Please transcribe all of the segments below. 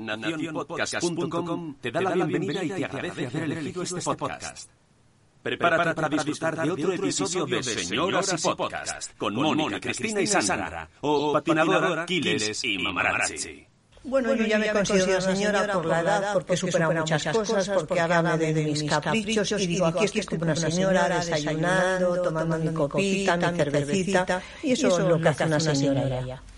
nacionpodcast.com te da la bienvenida y te agradece haber elegido este podcast. Prepárate para disfrutar de otro episodio de Señoras y Podcast con Mónica, Cristina y Sandra, o Patinadora, Quiles y Mamarazzi. Bueno, yo ya me considero señora por la edad, porque supera muchas cosas, porque ahora me de mis caprichos y digo, aquí estoy como una señora desayunando, tomando mi copita, mi cervecita, y eso es lo que hace una señora ya.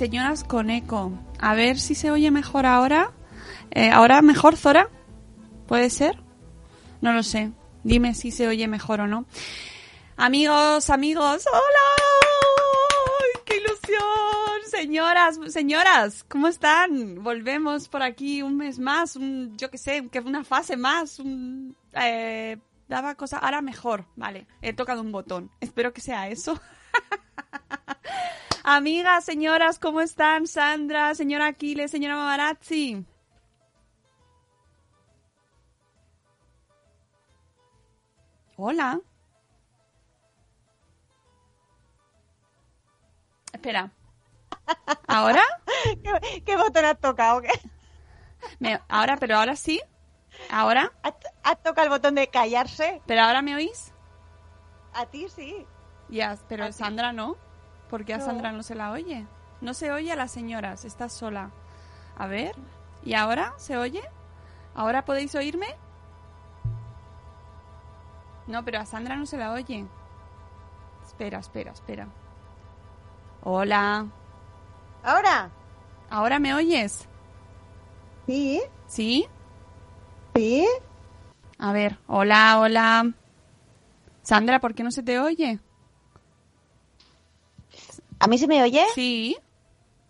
señoras con eco. A ver si se oye mejor ahora. Eh, ¿Ahora mejor, Zora? ¿Puede ser? No lo sé. Dime si se oye mejor o no. Amigos, amigos, hola. ¡Ay, ¡Qué ilusión! Señoras, señoras, ¿cómo están? Volvemos por aquí un mes más, un, yo qué sé, que una fase más, un, eh, daba cosa, ahora mejor, vale, he tocado un botón, espero que sea eso. Amigas, señoras, ¿cómo están? Sandra, señora Aquiles, señora Mamarazzi. Hola. Espera. ¿Ahora? ¿Qué, qué botón has tocado? Ahora, pero ahora sí. ¿Ahora? ¿Has, has tocado el botón de callarse? ¿Pero ahora me oís? A ti sí. Ya, pero ¿A ti? Sandra no. ¿Por qué a. Sandra no se la oye? No se oye a las señoras, está sola. A ver, ¿y ahora se oye? ¿Ahora podéis oírme? No, pero a Sandra no se la oye. Espera, espera, espera. Hola. ¿Ahora? ¿Ahora me oyes? Sí, ¿Sí? sí. A ver, hola, hola. Sandra, ¿por qué no se te oye? ¿A mí se me oye? Sí,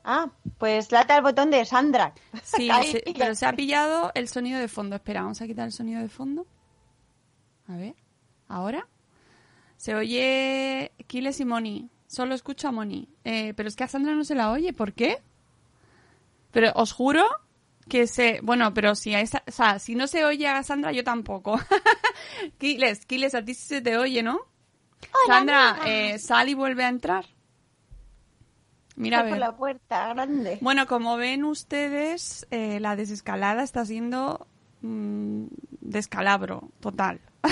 Ah, pues lata el botón de Sandra. sí, se- pero se ha pillado el sonido de fondo. Espera, vamos a quitar el sonido de fondo. A ver, ¿ahora? Se oye Kiles y Moni. Solo escucho a Moni. Eh, pero es que a Sandra no se la oye. ¿Por qué? Pero os juro que se... Bueno, pero si, a esa- o sea, si no se oye a Sandra, yo tampoco. Kiles, Kiles, a ti sí se te oye, ¿no? Sandra, eh, sal y vuelve a entrar. Mira, por la puerta grande. Bueno, como ven ustedes, eh, la desescalada está siendo mm, descalabro total.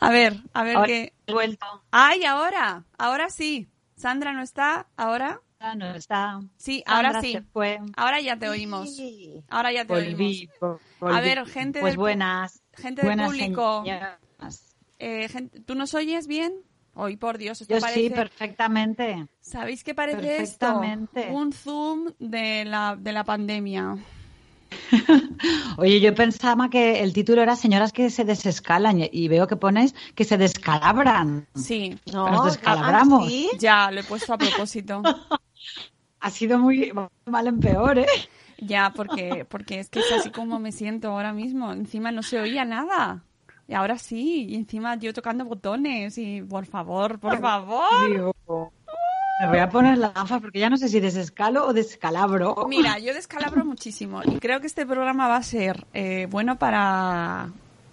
a ver, a ver Ahora qué. he vuelto. ¡Ay, ahora! Ahora sí. Sandra no está. ¿Ahora? Ah, no está. Sí, ahora sí. fue. Ahora ya te oímos. Sí. Ahora ya te Volví, oímos. volví. A ver, gente Pues del buenas. gente del buenas público. Eh, gente- ¿Tú nos oyes bien? Hoy, por Dios, esto Yo parece... sí, perfectamente. ¿Sabéis qué parece esto? Perfectamente. Un zoom de la, de la pandemia. Oye, yo pensaba que el título era Señoras que se desescalan y- y veo que pones que se descalabran. Sí, No, Nos descalabramos. ah, ¿sí? ya, lo he puesto a propósito. Ha sido muy mal en peor, ¿eh? Ya, porque, porque es que es así como me siento ahora mismo. Encima no se oía nada. Y ahora sí, y encima yo tocando botones y por favor, por favor. Me voy a poner las gafas porque ya no sé si desescalo o descalabro. Mira, yo descalabro muchísimo y creo que este programa va a ser eh, bueno para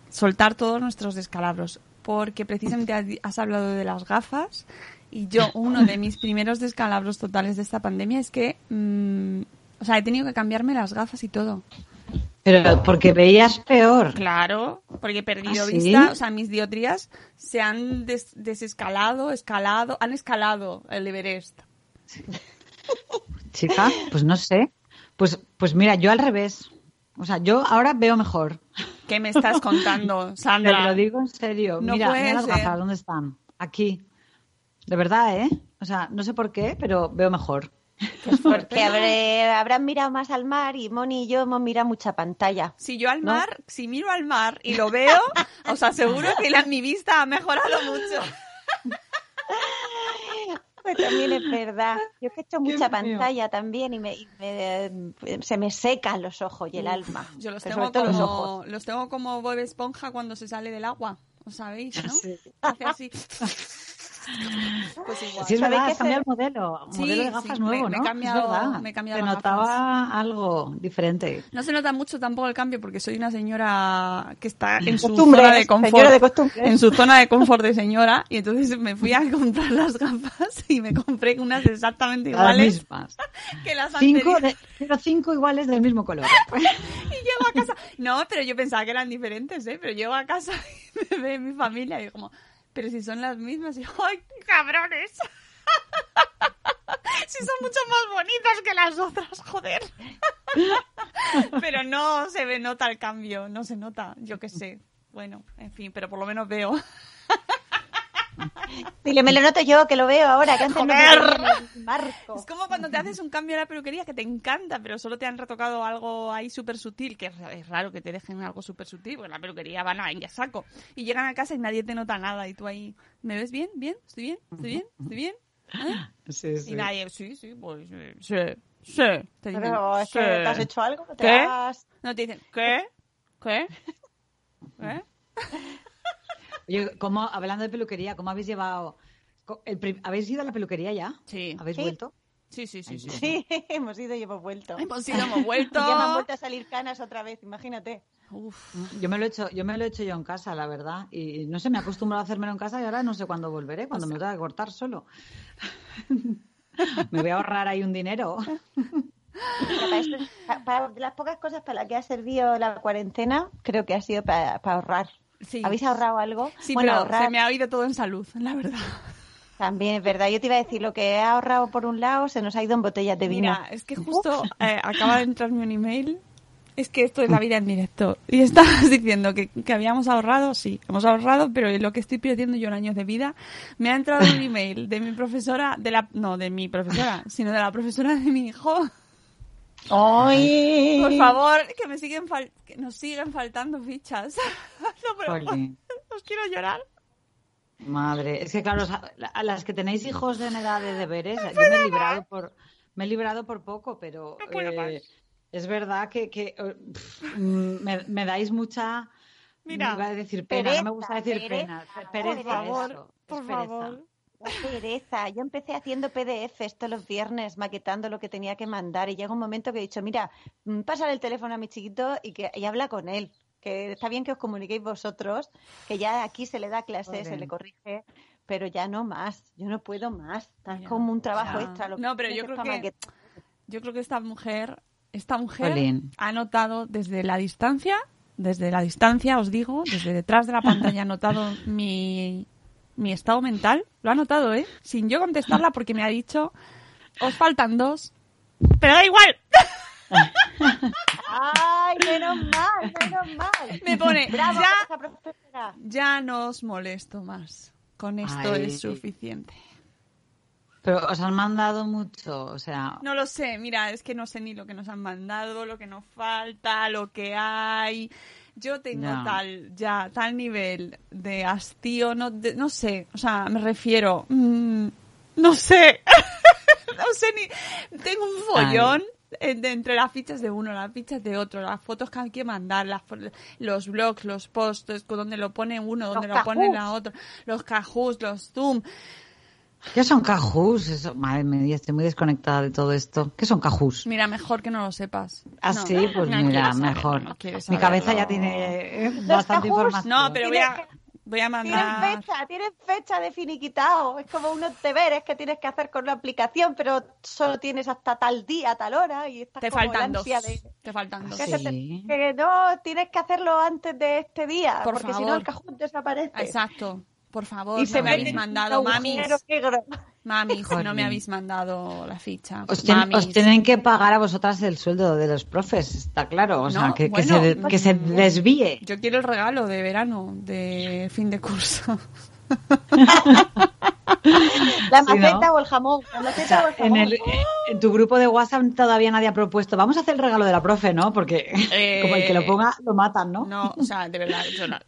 soltar todos nuestros descalabros, porque precisamente has- has hablado de las gafas y yo uno de mis primeros descalabros totales de esta pandemia es que, mm, o sea, he tenido que cambiarme las gafas y todo. Pero porque veías peor. Claro, porque he perdido ¿Ah, sí? vista, o sea, mis diotrías se han des- desescalado, escalado, han escalado el Everest. Chica, pues no sé. Pues, pues mira, yo al revés. O sea, yo ahora veo mejor. ¿Qué me estás contando, Te Sandra? lo digo en serio. No mira, mira las gafas, ¿dónde están? Aquí. De verdad, ¿eh? O sea, no sé por qué, pero veo mejor. Porque habré, habrán mirado más al mar y Moni y yo hemos mirado mucha pantalla. Si yo al ¿No? mar, si miro al mar y lo veo, os aseguro que la, mi vista ha mejorado mucho. Pues también es verdad. Yo es que he hecho Qué mucha pantalla también y, me, y me- se me secan los ojos y el alma. Yo los tengo, todo los como, ojos. los tengo como Bob Esponja cuando se sale del agua. ¿Os sabéis, no? Sí. Hace así. Pues igual. Sí, es ¿Sabéis verdad, que has cambiado el modelo. Sí, modelo de gafas sí, me- nuevo, me he ¿no? cambiado- es verdad. me he cambiado Te las notaba algo diferente. No se nota mucho tampoco el cambio porque soy una señora que está en su zona de confort. de costumbre. En su zona de confort de señora. Y entonces me fui a comprar las gafas y me compré unas exactamente Las iguales mismas. que las Cinco, de- pero cinco iguales del mismo color. Y llego a casa. No, pero yo pensaba que eran diferentes, ¿eh? Pero llego a casa y me ve mi familia y como, pero si son las mismas. Y ¡ay, cabrones! Si son mucho más bonitas que las otras, joder. Pero no se ve, nota el cambio, no se nota, yo qué sé. Bueno, en fin, pero por lo menos veo. Dile, me lo noto yo, que lo veo ahora, que antes no me marco. Es como cuando te haces un cambio en la peluquería que te encanta, pero solo te han retocado algo ahí súper sutil, que es, raro que te dejen algo súper sutil, porque en la peluquería van a ya saco. Y llegan a casa y nadie te nota nada, y tú ahí, ¿me ves bien? ¿Bien? ¿Estoy bien? ¿Estoy bien? ¿Estoy bien? ¿Eh? Sí, sí. Y nadie, sí, sí, pues eh, sí, sí. Te dicen, Pero es sí. que te has hecho algo, te ¿Qué? has... No, te dicen, ¿qué? ¿Qué? ¿Eh? Oye, ¿cómo, hablando de peluquería, ¿cómo habéis llevado? el ¿Habéis ido a la peluquería ya? Sí. ¿Habéis Sí. vuelto? Sí, sí, sí, sí. Sí, hemos ido y hemos vuelto. Hemos ido, hemos Y vuelto. ya me han vuelto a salir canas otra vez, imagínate. Uf. Yo me lo he hecho, yo me lo he hecho yo en casa, la verdad. Y no sé, me he acostumbrado a hacérmelo en casa y ahora no sé cuándo volveré, cuando me lo tenga que cortar solo. me voy a ahorrar ahí un dinero. Para, esto- las pocas cosas para las que ha servido la cuarentena, creo que ha sido para, para ahorrar. Sí. ¿Habéis ahorrado algo? Sí, bueno, pero ahorrar se me ha ido todo en salud, la verdad. también es verdad. Yo te iba a decir, lo que he ahorrado por un lado se nos ha ido en botellas de vino. Mira, es que justo eh, acaba de entrarme un email. Es que esto es la vida en directo. Y estabas diciendo que, que habíamos ahorrado, sí, hemos ahorrado, pero lo que estoy perdiendo yo en años de vida, me ha entrado un email de mi profesora, de la, no de mi profesora, sino de la profesora de mi hijo. ¡Ay! Por favor, que me siguen fal- que nos siguen faltando fichas. no, pero os quiero llorar. Madre, es que claro, a las que tenéis hijos en edad de deberes, yo me he librado por, me he librado por poco, pero No puedo eh, más. es verdad que, que, eh, me, me dais mucha, Mira, iba a decir pena, no me gusta pereza, decir pena, pereza, por favor, eso, es por favor. Qué pereza. Yo empecé haciendo PDFs todos los viernes, maquetando lo que tenía que mandar. Y llega un momento que he dicho, mira, mm, pásale el teléfono a mi chiquito y que y habla con él. Que está bien que os comuniquéis vosotros, que ya aquí se le da clase, se le corrige, pero ya no más. Yo no puedo más. Es como un trabajo ya. extra. lo No, pero yo creo que. Yo creo que esta mujer, esta mujer ha notado desde la distancia, desde la distancia, os digo, desde detrás de la pantalla ha notado mi, mi estado mental. Lo ha notado, ¿eh? Sin yo contestarla porque me ha dicho, os faltan dos. Pero da igual. ¡Ay, menos mal, menos mal! Me pone, ¡Bravo, ya, ya no os molesto más. Con esto Ay. es suficiente. Pero os han mandado mucho, o sea, No lo sé, mira, es que no sé ni lo que nos han mandado, lo que nos falta, lo que hay. Yo tengo tal, ya, tal nivel de hastío, no, de- no sé, o sea, me refiero, mm, no sé, no sé ni, tengo un follón eh, entre las fichas de uno, las fichas de otro, las fotos que hay que mandar, las, los blogs, los posts, donde lo pone uno, donde Los lo pone la otra, los cajús, los zoom. ¿Qué son cajús? Eso, madre mía, estoy muy desconectada de todo esto. ¿Qué son cajús? Mira, mejor que no lo sepas. Ah, No, sí, pues no mira, mejor. no Mi cabeza ya tiene eh, bastante cajús, información. No, pero voy a, voy a Tienen mandar... fecha, tienen fecha de finiquitado. Es como unos deberes que tienes que hacer con la aplicación, pero solo tienes hasta tal día, tal hora y estás Te como la faltan dos. de Te faltan dos. que, se te- Sí. que no tienes que hacerlo antes de este día, Por porque si no el cajón desaparece. Exacto. Por favor, Y no se me habéis mandado, mamis. Mamis, no me habéis mandado la ficha. Os, ten- Mamis. os tienen que pagar a vosotras el sueldo de los profes, está claro. O sea, No, que, se, que se desvíe. Yo quiero el regalo de verano, de fin de curso. La Sí, ¿no? maceta o el jamón. La O maceta sea, o el en, jamón. el- en tu grupo de WhatsApp todavía nadie ha propuesto. Vamos a hacer el regalo de la profe, ¿no? Porque Eh, como el que lo ponga, lo matan, ¿no? No, o sea, de verdad, yo la-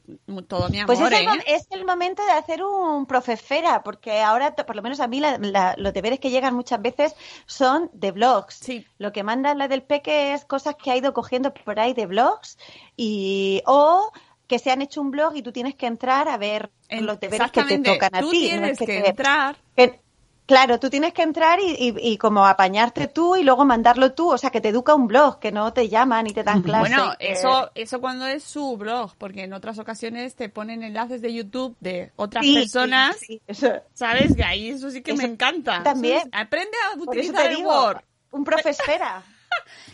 todo mi amor, Pues es el, ¿eh? mom- es el momento de hacer un profesfera, porque ahora, por lo menos a mí, la- la- los deberes que llegan muchas veces son de blogs. Sí. Lo que manda la del peque es cosas que ha ido cogiendo por ahí de blogs y o que se han hecho un blog y tú tienes que entrar a ver En- los deberes que te tocan a tú ti. no tienes es que entrar. que- claro, tú tienes que entrar y, y- y como apañarte tú y luego mandarlo tú, o sea, que te educa un blog, que no te llaman y te dan clases. Bueno, eso, eso cuando es su blog, porque en otras ocasiones te ponen enlaces de YouTube de otras Sí, personas, sí, sí, ¿sabes? Que ahí eso sí que me encanta. también. Aprende a utilizar el Word. un profesfera.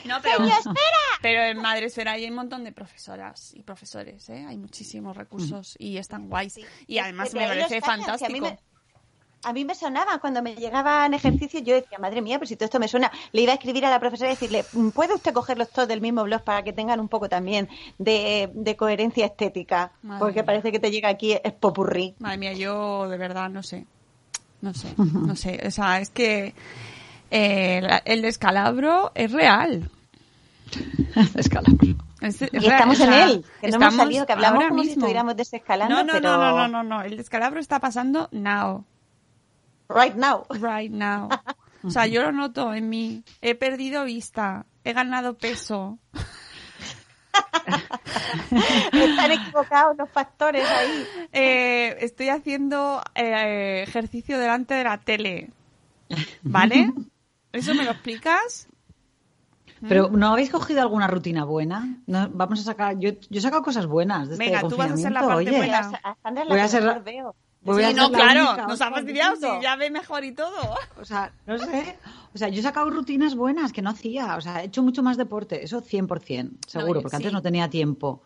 No, pero, Señor, espera. pero en Madresfera hay un montón de profesoras y profesores, ¿eh? Hay muchísimos recursos y están guays. Y además me parece fantástico. A mí, me, a mí me sonaban cuando me llegaban ejercicios, yo decía, madre mía, pues si todo esto me suena, le iba a escribir a la profesora y decirle, ¿puede usted cogerlos todos del mismo blog para que tengan un poco también de, de coherencia estética? Madre Porque mía. parece que te llega aquí es popurrí. Madre mía, yo de verdad no sé. No sé, no sé. O sea, es que eh, la- el descalabro es real. Escalabro. Es- es Y real, estamos o en él, que no hemos salido, que hablamos como si mismo. estuviéramos desescalando, No, no, pero no, no, no, no, no. El descalabro está pasando now, right now. right now. O sea, yo lo noto en mí. He perdido vista, he ganado peso. Están equivocados los factores ahí. Eh, estoy haciendo eh, ejercicio delante de la tele. ¿Vale? ¿Eso me lo explicas? Pero ¿no habéis cogido alguna rutina buena? No, vamos a sacar. Yo, yo he sacado cosas buenas de este Venga, tú vas a hacer la parte oye. buena. A Sandra es Voy la a mejor veo. Voy a Sí, ser no, la claro, única, nos ha fastidiado, sí, ya ve mejor y todo. O sea, no sé. O sea, yo he sacado rutinas buenas que no hacía. O sea, he hecho mucho más deporte. Eso 100%, seguro, yo porque sí. antes no tenía tiempo.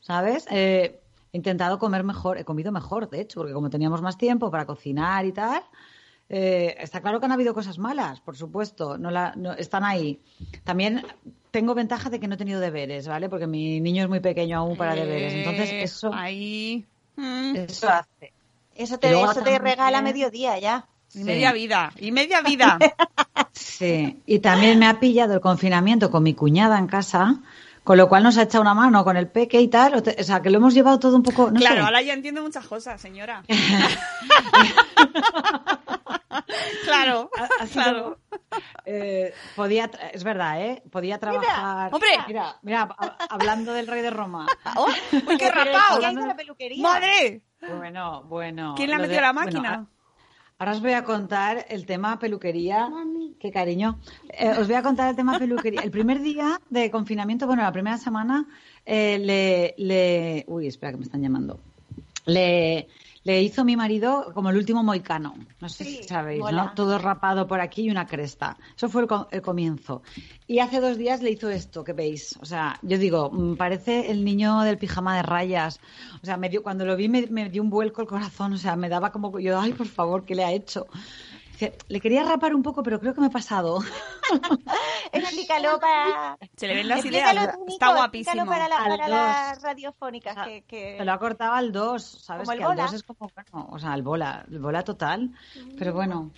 ¿Sabes? Eh, he intentado comer mejor. He comido mejor, de hecho, porque como teníamos más tiempo para cocinar y tal. Eh, está claro que han habido cosas malas, por supuesto. No la, no- están ahí. También tengo ventaja de que no he tenido deberes, ¿vale? Porque mi niño es muy pequeño aún para deberes. Entonces, Eh, eso, Ahí. Mm, eso hace. Eso te, eso te regala mediodía ya. y Sí. media vida. Y media vida. Sí, y también me ha pillado el confinamiento con mi cuñada en casa, con lo cual nos ha echado una mano con el peque y tal. O, te- o sea, que lo hemos llevado todo un poco. No claro, sé. ahora ya entiendo muchas cosas, señora. claro, claro. eh, podía, tra- es verdad, ¿eh? Podía trabajar. hombre. Mira, mira, a- hablando del rey de Roma. Oh, ¡Uy, qué rapado! a la peluquería. ¡Madre! Bueno, bueno. ¿Quién le ha lo metido de- la máquina? a- ahora os voy a contar el tema peluquería. Qué cariño. Eh, os voy a contar el tema peluquería. El primer día de confinamiento, bueno, la primera semana, eh, le, le. Uy, espera que me están llamando. Le, le hizo mi marido como el último moicano. No sé Sí, si sabéis, mola. ¿no? Todo rapado por aquí y una cresta. Eso fue el, co- el comienzo. Y hace dos días le hizo esto, que veis. O sea, yo digo, mm, parece el niño del pijama de rayas. O sea, me dio, cuando lo vi me, me dio un vuelco el corazón. O sea, me daba como yo, ay, por favor, ¿qué le ha hecho? Le quería rapar un poco, pero creo que me he pasado. Explícalo para... Se le ven las Explícalo ideas. Nico, Está guapísimo. para, la- Al para dos. las radiofónicas. O sea, que, que- Se lo ha cortado al 2, ¿sabes? Como el que al bola. 2 es como, bueno, o sea, el bola, el bola total. Pero bueno,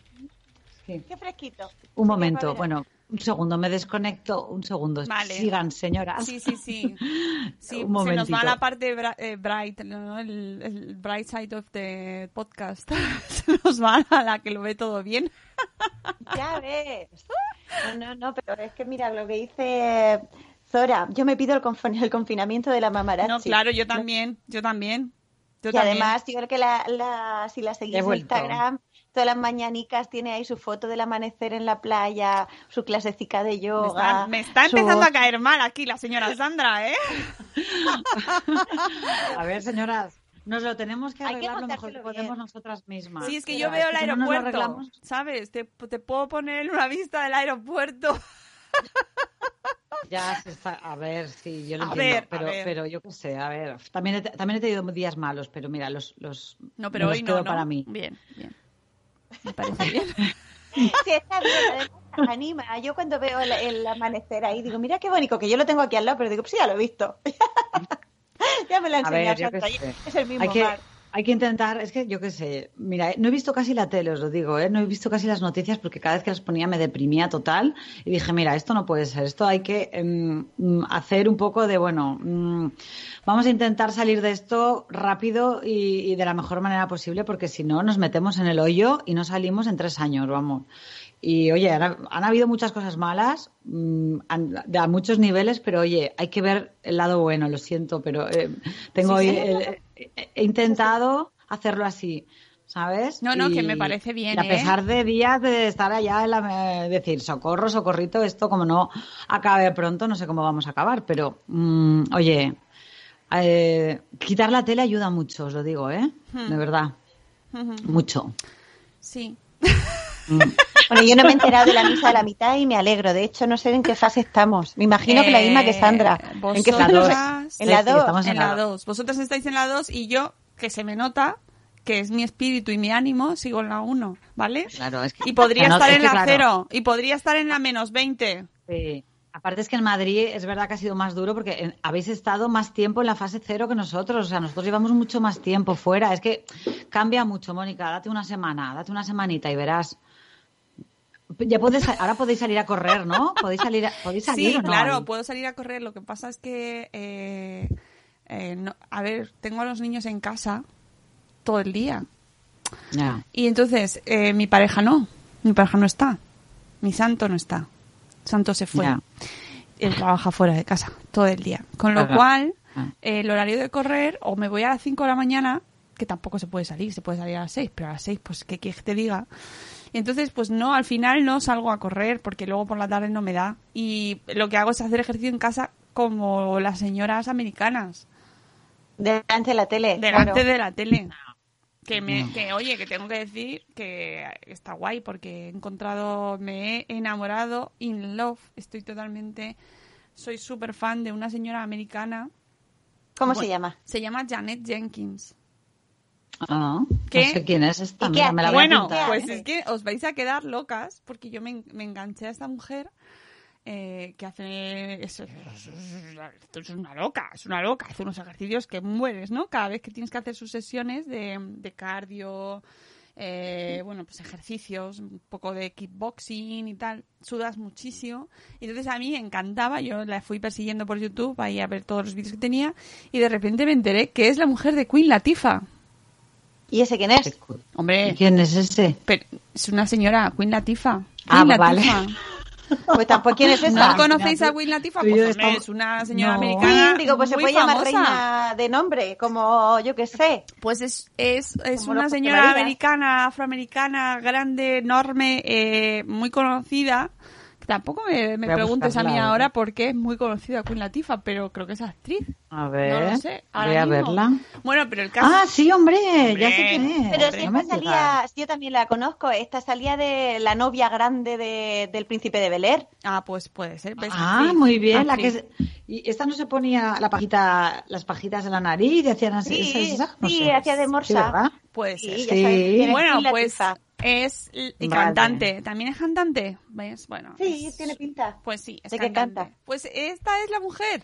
sí. Qué fresquito. Un momento, bueno, un segundo, me desconecto, un segundo. Vale. Sigan, señoras. Sí, sí, sí. Sí, Un se nos va la parte eh, bright, ¿no? el, el bright side of the podcast. se nos va a la que lo ve todo bien. Ya ves. No, no, no, pero es que mira lo que dice Zora. Yo me pido el, confin- el confinamiento de la mamarachi. No, claro, yo también, yo también. Yo Y también. además, yo creo que la, la- si la seguís en vuelto. Instagram, todas las mañanicas tiene ahí su foto del amanecer en la playa, su clasecica de me yoga. está, me está su- empezando a caer mal aquí la señora Sandra, ¿eh? A ver, señoras, nos lo tenemos que arreglar lo mejor que podemos bien. nosotras mismas. Sí, es que yo veo el no aeropuerto, ¿sabes? Te, te puedo poner una vista del aeropuerto. Ya se está, a ver, sí, yo lo A entiendo, ver, a pero, ver. pero yo qué sé, a ver, también he, también he tenido días malos, pero mira, los, los No, pero hoy ¿no? para mí. Bien, bien. Me parece bien. Sí, está bien, además, anima. Yo cuando veo el, el amanecer ahí digo, mira qué bonito, que yo lo tengo aquí al lado, pero digo, pues sí, ya lo he visto. ya me lo ha A ver, enseñado sé. Es el mismo Hay que, mar. Hay que intentar, es que yo qué sé, mira, no he visto casi la tele, os lo digo, ¿eh? no he visto casi las noticias porque cada vez que las ponía me deprimía total y dije, mira, esto no puede ser, esto hay que em, mm, hacer un poco de, bueno, mm, vamos a intentar salir de esto rápido y de la mejor manera posible porque si no nos metemos en el hoyo y no salimos en tres años, vamos. Y oye, han, han habido muchas cosas malas mm, de a muchos niveles, pero oye, hay que ver el lado bueno, lo siento, pero eh, tengo Sí, sí. eh, eh, he intentado hacerlo así, ¿sabes? No, no, Y- que me parece bien, y a ¿eh? pesar de días de estar allá en la, decir socorro, socorrito, esto como no acabe pronto, no sé cómo vamos a acabar, pero mm, oye, quitar la tele ayuda mucho, os lo digo, ¿eh? Hmm. De verdad, Ujú. mucho. Sí. Bueno, yo no me he enterado de la misa de la mitad y me alegro. De hecho, no sé en qué fase estamos. Me imagino que la misma que Sandra. Eh, ¿En qué fase? vosotras- En la Sí, sí, 2. estamos en en la la 2. Vosotras estáis en la 2 y yo, que se me nota, que es mi espíritu y mi ánimo, sigo en la 1, ¿vale? Claro, es que- Y podría no, estar es en la claro. 0 y podría estar en la menos 20. Sí. Aparte es que en Madrid es verdad que ha sido más duro porque en- habéis estado más tiempo en la fase cero que nosotros. O sea, nosotros llevamos mucho más tiempo fuera. Es que cambia mucho, Mónica. Date una semana, date una semanita y verás. Ya puedes, ahora podéis salir a correr, ¿no? Podéis salir, a- podéis salir Sí, o no? claro, puedo salir a correr. Lo que pasa es que, eh, eh, no- a ver, tengo a los niños en casa todo el día. Ya. Y entonces, eh, mi pareja no. Mi pareja no está. Mi santo no está. Santo se fue. Ya. Él trabaja fuera de casa todo el día. Con lo Ajá. cual, Ah. el horario de correr, o me voy a las 5 de la mañana, que tampoco se puede salir, se puede salir a las 6, pero a las 6, pues, ¿qué quieres que te diga? Y entonces, pues no, al final no salgo a correr, porque luego por la tarde no me da. Y lo que hago es hacer ejercicio en casa como las señoras americanas Delante de la tele. delante claro. de la tele. Que, me, que, oye, que tengo que decir que está guay porque he encontrado, me he enamorado, in love, estoy totalmente, soy súper fan de una señora americana, ¿Cómo Bueno, se llama? se llama Janet Jenkins. Ah. No sé quién es esta. ¿Y qué mira, me la voy a Bueno, apuntar, pues ¿eh? es que os vais a quedar locas porque yo me, me enganché a esta mujer eh, que hace... Es, una loca, es una loca. Hace unos ejercicios que mueres, ¿no? Cada vez que tienes que hacer sus sesiones de, de cardio, eh, bueno, pues ejercicios, un poco de kickboxing y tal, sudas muchísimo. Y entonces a mí me encantaba, yo la fui persiguiendo por YouTube, ahí a ver todos los vídeos que tenía, y de repente me enteré que es la mujer de Queen Latifah. ¿Y ese quién es? Hombre, ¿Quién es ese? pero es una señora, Queen Latifah. Ah, Queen vale. Latifah. Pues tampoco quién es esa. ¿No conocéis a Queen Latifah? Pues yo hombre, estamos- es una señora No. americana Queen, digo, pues se puede llamar reina de nombre, como yo que sé. Pues es, es, es una señora americana, afroamericana, grande, enorme, eh, muy conocida. Tampoco me, me a preguntes a mí ahora por qué es muy conocida Queen Latifah, pero creo que es actriz. A No ver. lo sé. voy a mismo. verla. Bueno, pero el caso... Ah, sí, hombre, Hombre. ya sé quién es. Pero Hombre, si No esta salía, yo también la conozco, esta salía de la novia grande de- del príncipe de Bel Air. Ah, pues puede ser. Ah, Actriz, muy bien. La que y esta no se ponía la pajita, las pajitas en la nariz y hacían así. Sí, ¿esa es esa? No sí, sé. hacía de Sí, morsa. ¿verdad? Puede Sí, ser. Sí. es Bueno, pues. Es y Vale. cantante. ¿También es cantante? ¿Ves? Bueno. Sí, es- tiene pinta. Pues sí, es ¿De qué canta? Pues esta es la mujer.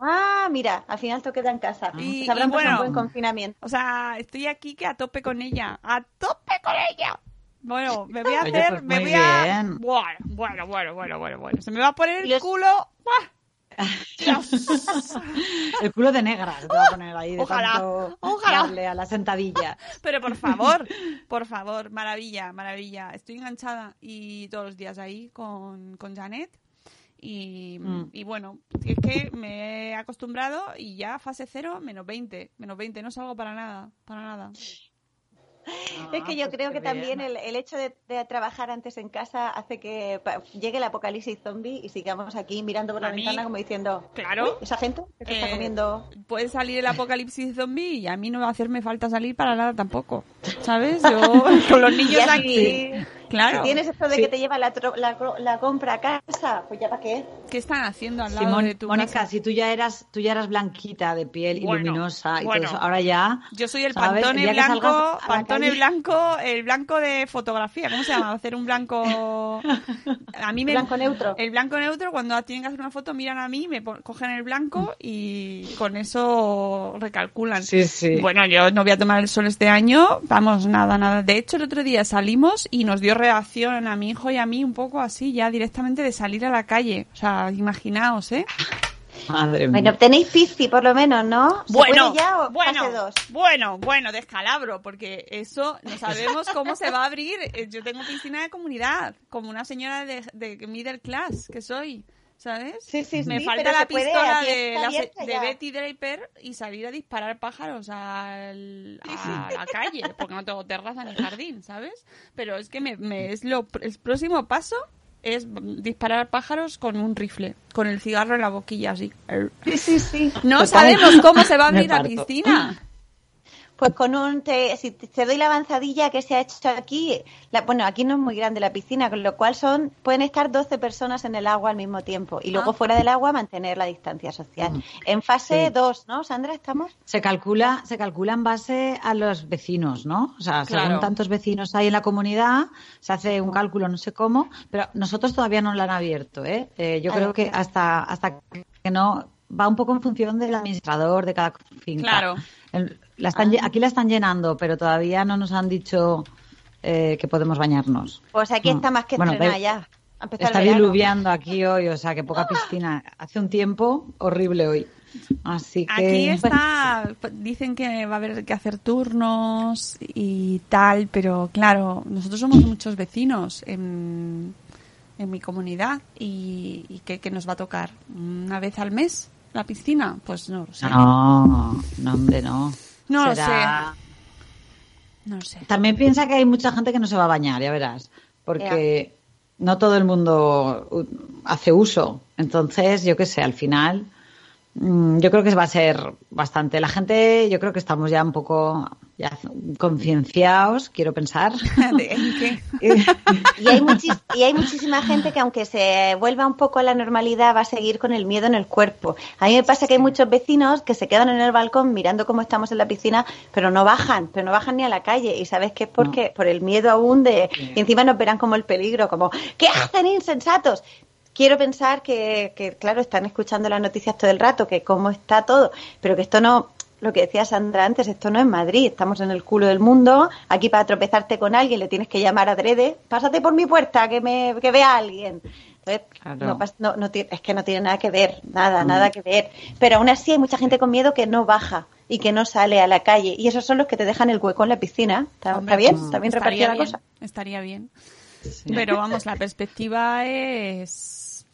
Ah, mira, al final te queda en casa. Y- Se habrán y pasado un bueno. buen confinamiento. O sea, estoy aquí que a tope con ella. ¡A tope con ella! Bueno, me voy a Oye, hacer, pues me muy voy a... bien. Bueno, bueno, bueno, bueno, bueno, bueno. Se me va a poner el los- culo... ¡Buah! El culo de negra se te va a poner ahí de Ojalá, tanto ojalá. darle a la sentadilla. Pero por favor, por favor, maravilla, maravilla. Estoy enganchada y todos los días ahí con, con Janet. Y, Mm. y bueno, es que me he acostumbrado y ya fase cero, menos 20. Menos 20, no salgo para nada, para nada. Es que yo pues creo que también el, el hecho de, de trabajar antes en casa hace que llegue el apocalipsis zombie y sigamos aquí mirando por A la mí, ventana como diciendo, claro. "Uy, esa gente que está Eh, comiendo. Puede salir el apocalipsis zombie y a mí no va a hacerme falta salir para nada tampoco. ¿Sabes? Yo con los niños aquí. Claro. Si tienes esto de que te lleva la, tro- la, la compra a casa, pues ya para qué. ¿Qué están haciendo al lado Simón- de tu Mónica, casa? si tú ya eras, tú ya eras blanquita de piel y Bueno, luminosa y bueno. todo eso, ahora ya. Yo soy el ¿sabes? pantone blanco, pantone calle- blanco, el blanco de fotografía, ¿cómo se llama? Hacer un blanco a mí me Blanco neutro. El blanco neutro cuando tienen que hacer una foto miran a mí, me cogen el blanco y con eso recalculan. Sí, sí. Bueno, yo no voy a tomar el sol este año, vamos, nada, nada. De hecho, el otro día salimos y nos dio reacción a mi hijo y a mí un poco así, ya directamente de salir a la calle. O sea, imaginaos, ¿eh? Madre mía. Bueno, tenéis pisci por lo menos, ¿no? ¿Se Bueno, puede ya o bueno, fase dos? bueno, bueno, descalabro, porque eso no sabemos cómo se va a abrir. Eh, Yo tengo piscina de comunidad, como una señora de, de middle class que soy, ¿sabes? Sí, sí, Me sí, falta la puede, pistola de, la- de. Betty Draper y salir a disparar pájaros al- a la calle, porque no tengo terraza ni jardín, ¿sabes? Pero es que me, me- es lo, el próximo paso es disparar pájaros con un rifle, con el cigarro en la boquilla así. Sí, sí, sí. No Total. sabemos cómo se va a abrir la piscina. Pues con un, te, si te doy la avanzadilla que se ha hecho aquí, la- bueno, aquí no es muy grande la piscina, con lo cual son pueden estar 12 personas en el agua al mismo tiempo y luego Ah. fuera del agua mantener la distancia social. En fase Sí. 2, ¿no, Sandra? ¿Estamos? Se calcula, se calcula en base a los vecinos, ¿no? O sea, Claro. según tantos vecinos hay en la comunidad, se hace un cálculo, no sé cómo, pero nosotros todavía no lo han abierto, ¿eh? Eh, yo creo que hasta, hasta que no va un poco en función del administrador de cada finca. Claro. El- la están lle- aquí la están llenando, pero todavía no nos han dicho eh, que podemos bañarnos. Pues aquí No. está más que Bueno, ya. Está diluviando aquí hoy, o sea, que poca piscina. Hace un tiempo horrible hoy. Así que. Aquí bueno, está, dicen que va a haber que hacer turnos y tal, pero claro, nosotros somos muchos vecinos en, en mi comunidad y, y ¿qué, qué nos va a tocar? ¿Una vez al mes la piscina? Pues no lo sé. No, no, hombre, no. No lo Será- No lo sé. También piensa que hay mucha gente que no se va a bañar, ya verás. Porque no todo el mundo uh, hace uso. Entonces, yo qué sé, al final. mm, Yo creo que va a ser bastante. La gente, yo creo que estamos ya un poco ya concienciados, quiero pensar. Y hay, muchis- y hay muchísima gente que aunque se vuelva un poco a la normalidad va a seguir con el miedo en el cuerpo. A mí me pasa que hay muchos vecinos que se quedan en el balcón mirando cómo estamos en la piscina, pero no bajan, pero no bajan ni a la calle. Y sabes que es porque por el miedo aún de y encima nos verán como el peligro, como ¿qué hacen insensatos? Quiero pensar que, que, claro, están escuchando las noticias todo el rato, que cómo está todo, pero que esto no, lo que decía Sandra antes, esto no es Madrid, estamos en el culo del mundo, aquí para tropezarte con alguien le tienes que llamar adrede, pásate por mi puerta, que me que vea a alguien. Entonces, Claro. no, no- es que no tiene nada que ver, nada, nada que ver. Pero aún así hay mucha gente con miedo que no baja y que no sale a la calle. Y esos son los que te dejan el hueco en la piscina. ¿Está, Hombre, está bien? pues, ¿Está bien estaría repartida la bien, cosa? Estaría bien. Sí. Pero vamos, la perspectiva es.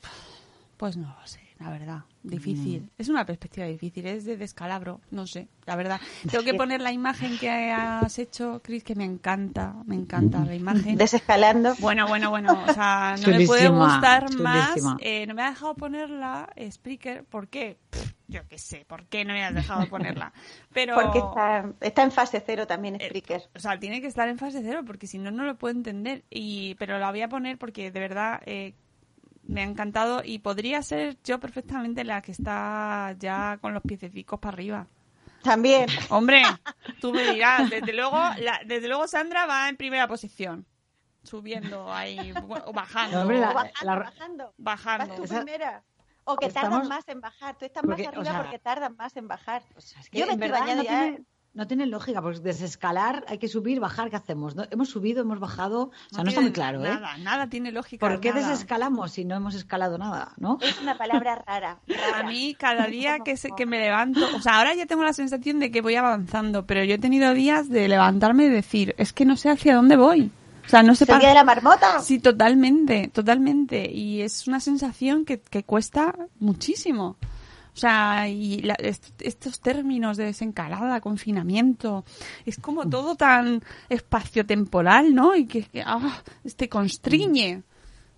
Pues no lo sé, la verdad. Difícil. Mm. Es una perspectiva difícil, es de descalabro, no sé, la verdad. Tengo que poner la imagen que has hecho, Chris, que me encanta, me encanta la imagen. Desescalando. Bueno, bueno, bueno, o sea, no me puede Chulísima, gustar chulísima. más. Eh, no me ha dejado ponerla, eh, Spreaker, ¿por qué? Pff, yo qué sé, ¿por qué no me has dejado ponerla? Pero... Porque está, está en fase cero también Eh, Spreaker. O sea, tiene que estar en fase cero porque si no, no lo puedo entender. Y, pero la voy a poner porque de verdad eh, me ha encantado y podría ser yo perfectamente la que está ya con los piececicos para arriba. También. Hombre, tú me dirás, desde luego, la- desde luego Sandra va en primera posición, subiendo ahí, o bajando, No, hombre, la- O bajando, la- bajando. Vas tú primera. O que Estamos- tardan más en bajar. Tú estás Porque, más o arriba sea- porque tardan más en bajar. O sea, es que Yo me en estoy verdad bañando no ya. tiene, no tiene lógica, porque desescalar hay que subir, bajar, ¿qué hacemos? No- hemos subido, hemos bajado, o sea, no, está muy claro, ¿eh? Nada, nada tiene lógica. ¿Por qué nada. desescalamos si no hemos escalado nada, no? Es una palabra rara. rara. A mí cada día que, se- que me levanto, o sea, ahora ya tengo la sensación de que voy avanzando, pero yo he tenido días de levantarme y decir, es que no sé hacia dónde voy. O sea, no sé ¿Es el día de la marmota? Sí, totalmente, totalmente. Y es una sensación que, que cuesta muchísimo. O sea, y la- est- estos términos de desencalada, confinamiento, es como todo tan espaciotemporal, ¿no? Y que, que, ah, te constriñe,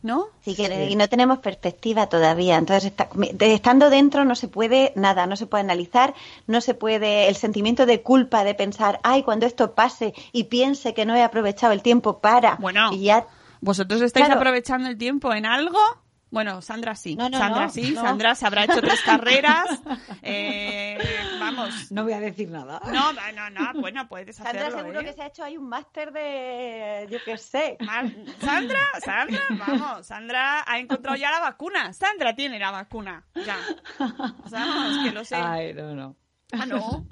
¿no? Sí, que, y no tenemos perspectiva todavía. Entonces, está- de- estando dentro no se puede nada, no se puede analizar, no se puede. El sentimiento de culpa de pensar, ay, cuando esto pase y piense que no he aprovechado el tiempo para. Bueno. Y ya ¿Vosotros estáis Claro. aprovechando el tiempo en algo? Bueno, Sandra sí. No, no, Sandra no, sí. no. Sandra se habrá hecho tres carreras. Eh, vamos. No voy a decir nada. No, no, no, no. Bueno, puedes hacerlo, Sandra seguro ¿eh? que se ha hecho ahí un máster de, yo qué sé. Sandra, Sandra, vamos, Sandra ha encontrado ya la vacuna. Sandra tiene la vacuna, ya. O sea, vamos, que lo sé. Ay, no, no. Ah, no.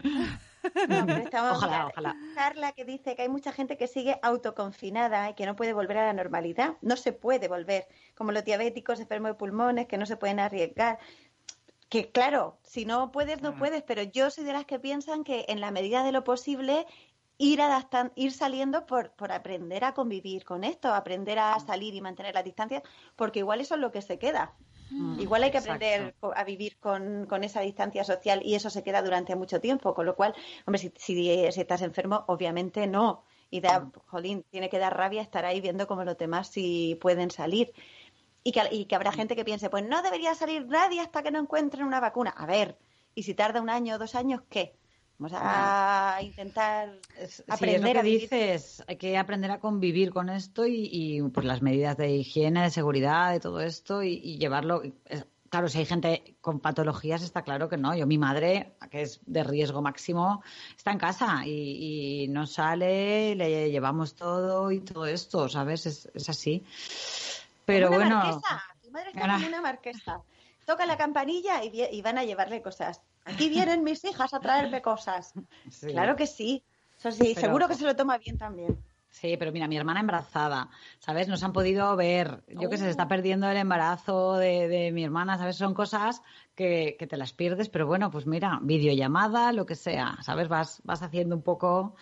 No, pero estamos- Ojalá, ojalá. Carla que dice que hay mucha gente que sigue autoconfinada y que no puede volver a la normalidad. No se puede volver, como los diabéticos, enfermos de pulmones, que no se pueden arriesgar. Que claro, si no puedes, no puedes, pero yo soy de las que piensan que en la medida de lo posible ir adaptando, ir saliendo por, por aprender a convivir con esto, aprender a salir y mantener las distancias, porque igual eso es lo que se queda. Igual hay que Exacto. aprender a vivir con, con esa distancia social y eso se queda durante mucho tiempo, con lo cual, hombre, si, si, si estás enfermo, obviamente no. Y da, jolín, tiene que dar rabia estar ahí viendo cómo los demás sí pueden salir. Y que, y que habrá gente que piense, pues no debería salir nadie hasta que no encuentren una vacuna. A ver, y si tarda un año o dos años, ¿qué? Vamos a intentar sí, aprender es lo que a vivir. dices, hay que aprender a convivir con esto y, y, pues las medidas de higiene, de seguridad, de todo esto y, y llevarlo. Claro, si hay gente con patologías, está claro que no. Yo, mi madre, que es de riesgo máximo, está en casa y, y no sale, le llevamos todo y todo esto, ¿sabes? Es, es así. Pero una bueno, marquesa. Tu madre está como una marquesa. Toca la campanilla y van a llevarle cosas. Aquí vienen mis hijas a traerme cosas. sí. Claro que sí. Eso sí, Pero- seguro que se lo toma bien también. Sí, pero mira, mi hermana embarazada, ¿sabes? Nos han podido ver. Yo que sé, se Oh. está perdiendo el embarazo de, de mi hermana, ¿sabes? Son cosas que, que te las pierdes, pero bueno, pues mira, videollamada, lo que sea, ¿sabes? Vas, vas haciendo un poco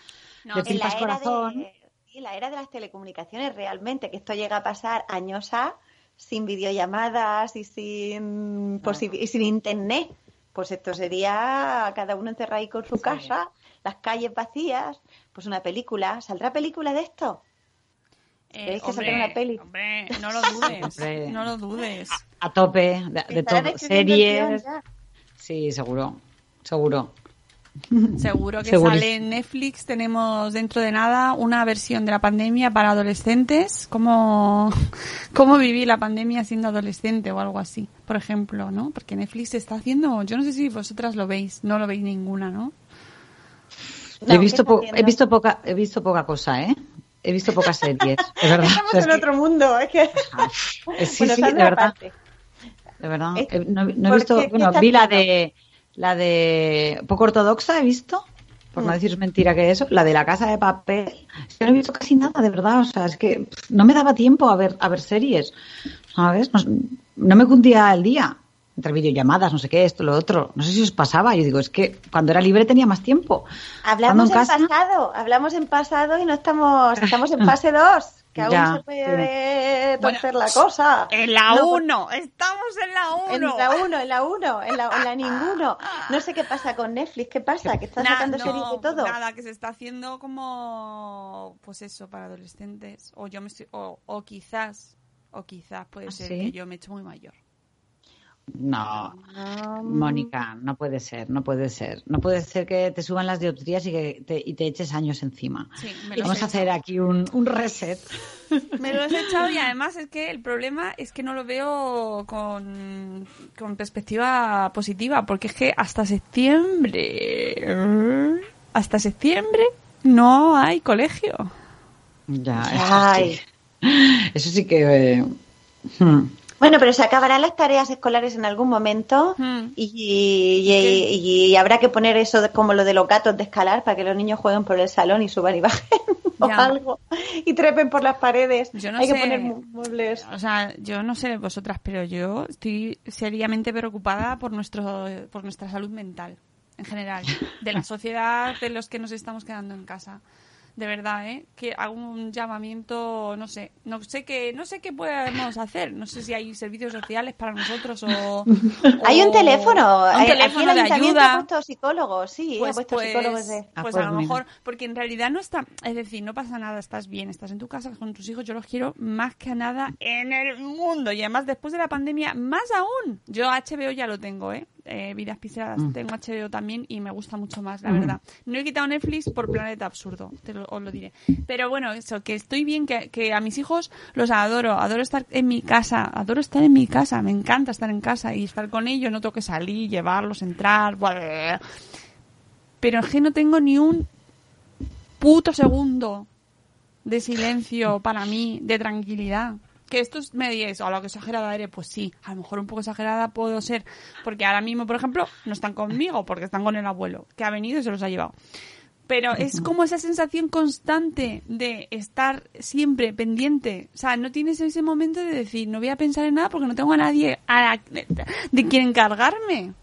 No, de en En era corazón. de, sí, la era de las telecomunicaciones realmente, que esto llega a pasar años a sin videollamadas y sin, posi- y sin internet. Pues esto sería cada uno encerrado ahí con su Sí. casa, las calles vacías, pues una película. ¿Saldrá película de esto? Eh, ¿Queréis que hombre, una peli? hombre, no lo dudes, no lo dudes. A tope, de, de todo. Series. Sí, seguro, seguro. Seguro que sale en Netflix. Tenemos dentro de nada una versión de la pandemia para adolescentes. Cómo, cómo vivir la pandemia siendo adolescente o algo así, por ejemplo, ¿no? Porque Netflix está haciendo, yo no sé si vosotras lo veis, no lo veis ninguna, ¿no? No, he, visto he, visto poca, he visto poca cosa, ¿eh? He visto pocas series, de verdad. Estamos O sea, es en que- otro mundo. Es que... Eh, sí, Bueno, sí, de verdad. De verdad. Es- Eh, no, no he ¿por visto, bueno, vi la viendo? de la de poco ortodoxa he visto, por no Mm. decir mentira que eso, la de la casa de papel. Es que no he visto casi nada, de verdad. O sea, es que pff, no me daba tiempo a ver a ver series, ¿sabes? No, no me cundía el día entre videollamadas, no sé qué, esto, lo otro. No sé si os pasaba. Yo digo, es que cuando era libre tenía más tiempo. Hablamos en, Estando en casa- pasado, hablamos en pasado y no estamos, estamos en fase 2, que aún Ya, se puede torcer la cosa. En la No, pues- 1, estamos en la 1. En la 1, en la 1, en la, en la ninguno. No sé qué pasa con Netflix, ¿qué pasa? Que están Na- sacando no, series de todo. Nada, que se está haciendo como, pues eso, para adolescentes. O yo me estoy, o, o quizás, o quizás puede ¿Ah, ser sí? que yo me he hecho muy mayor. No, No, Mónica, no puede ser, no puede ser. No puede ser que te suban las dioptrías y que te, y te eches años encima. Sí, me lo Vamos he a hacer aquí un, un reset. Me lo he echado y además es que el problema es que no lo veo con, con perspectiva positiva, porque es que hasta septiembre, hasta septiembre no hay colegio. Ya, Ay. eso sí, eso sí que... eh, hmm. Bueno, pero se acabarán las tareas escolares en algún momento Hmm. y, y- y habrá que poner eso de- como lo de los gatos de escalar para que los niños jueguen por el salón y suban y bajen o Ya. algo y trepen por las paredes. Yo no Hay sé. que poner mu- muebles. O sea, yo no sé vosotras, pero yo estoy seriamente preocupada por nuestro, por nuestra salud mental en general, de la sociedad, de los que nos estamos quedando en casa. De verdad, ¿eh? Que hago un llamamiento, no sé, no sé qué, no sé qué podemos hacer. No sé si hay servicios sociales para nosotros o, Hay un teléfono. un Aquí teléfono el de ayuntamiento ha ayuda. puesto psicólogos, sí, ha Pues, puesto pues, psicólogos de... Ah, pues pues a lo mira. mejor, porque en realidad no está, es decir, no pasa nada, estás bien, estás en tu casa con tus hijos, yo los quiero más que nada en el mundo y además después de la pandemia, más aún. Yo HBO ya lo tengo, ¿eh? Eh, Vidas Pisadas, Mm. tengo HBO también y me gusta mucho más, la Mm. verdad. No he quitado Netflix por Planeta Absurdo, te lo, os lo diré. Pero bueno, eso, que estoy bien, que, que a mis hijos los adoro, adoro estar en mi casa, adoro estar en mi casa, me encanta estar en casa y estar con ellos, no tengo que salir, llevarlos, entrar, buah. pero es que no tengo ni un puto segundo de silencio para mí, de tranquilidad. Que esto es- me diréis, a lo que exagerada eres, pues sí, a lo mejor un poco exagerada puedo ser, porque ahora mismo, por ejemplo, no están conmigo, porque están con el abuelo, que ha venido y se los ha llevado. Pero es como esa sensación constante de estar siempre pendiente. O sea, no tienes ese momento de decir, no voy a pensar en nada porque no tengo a nadie a- de quien encargarme.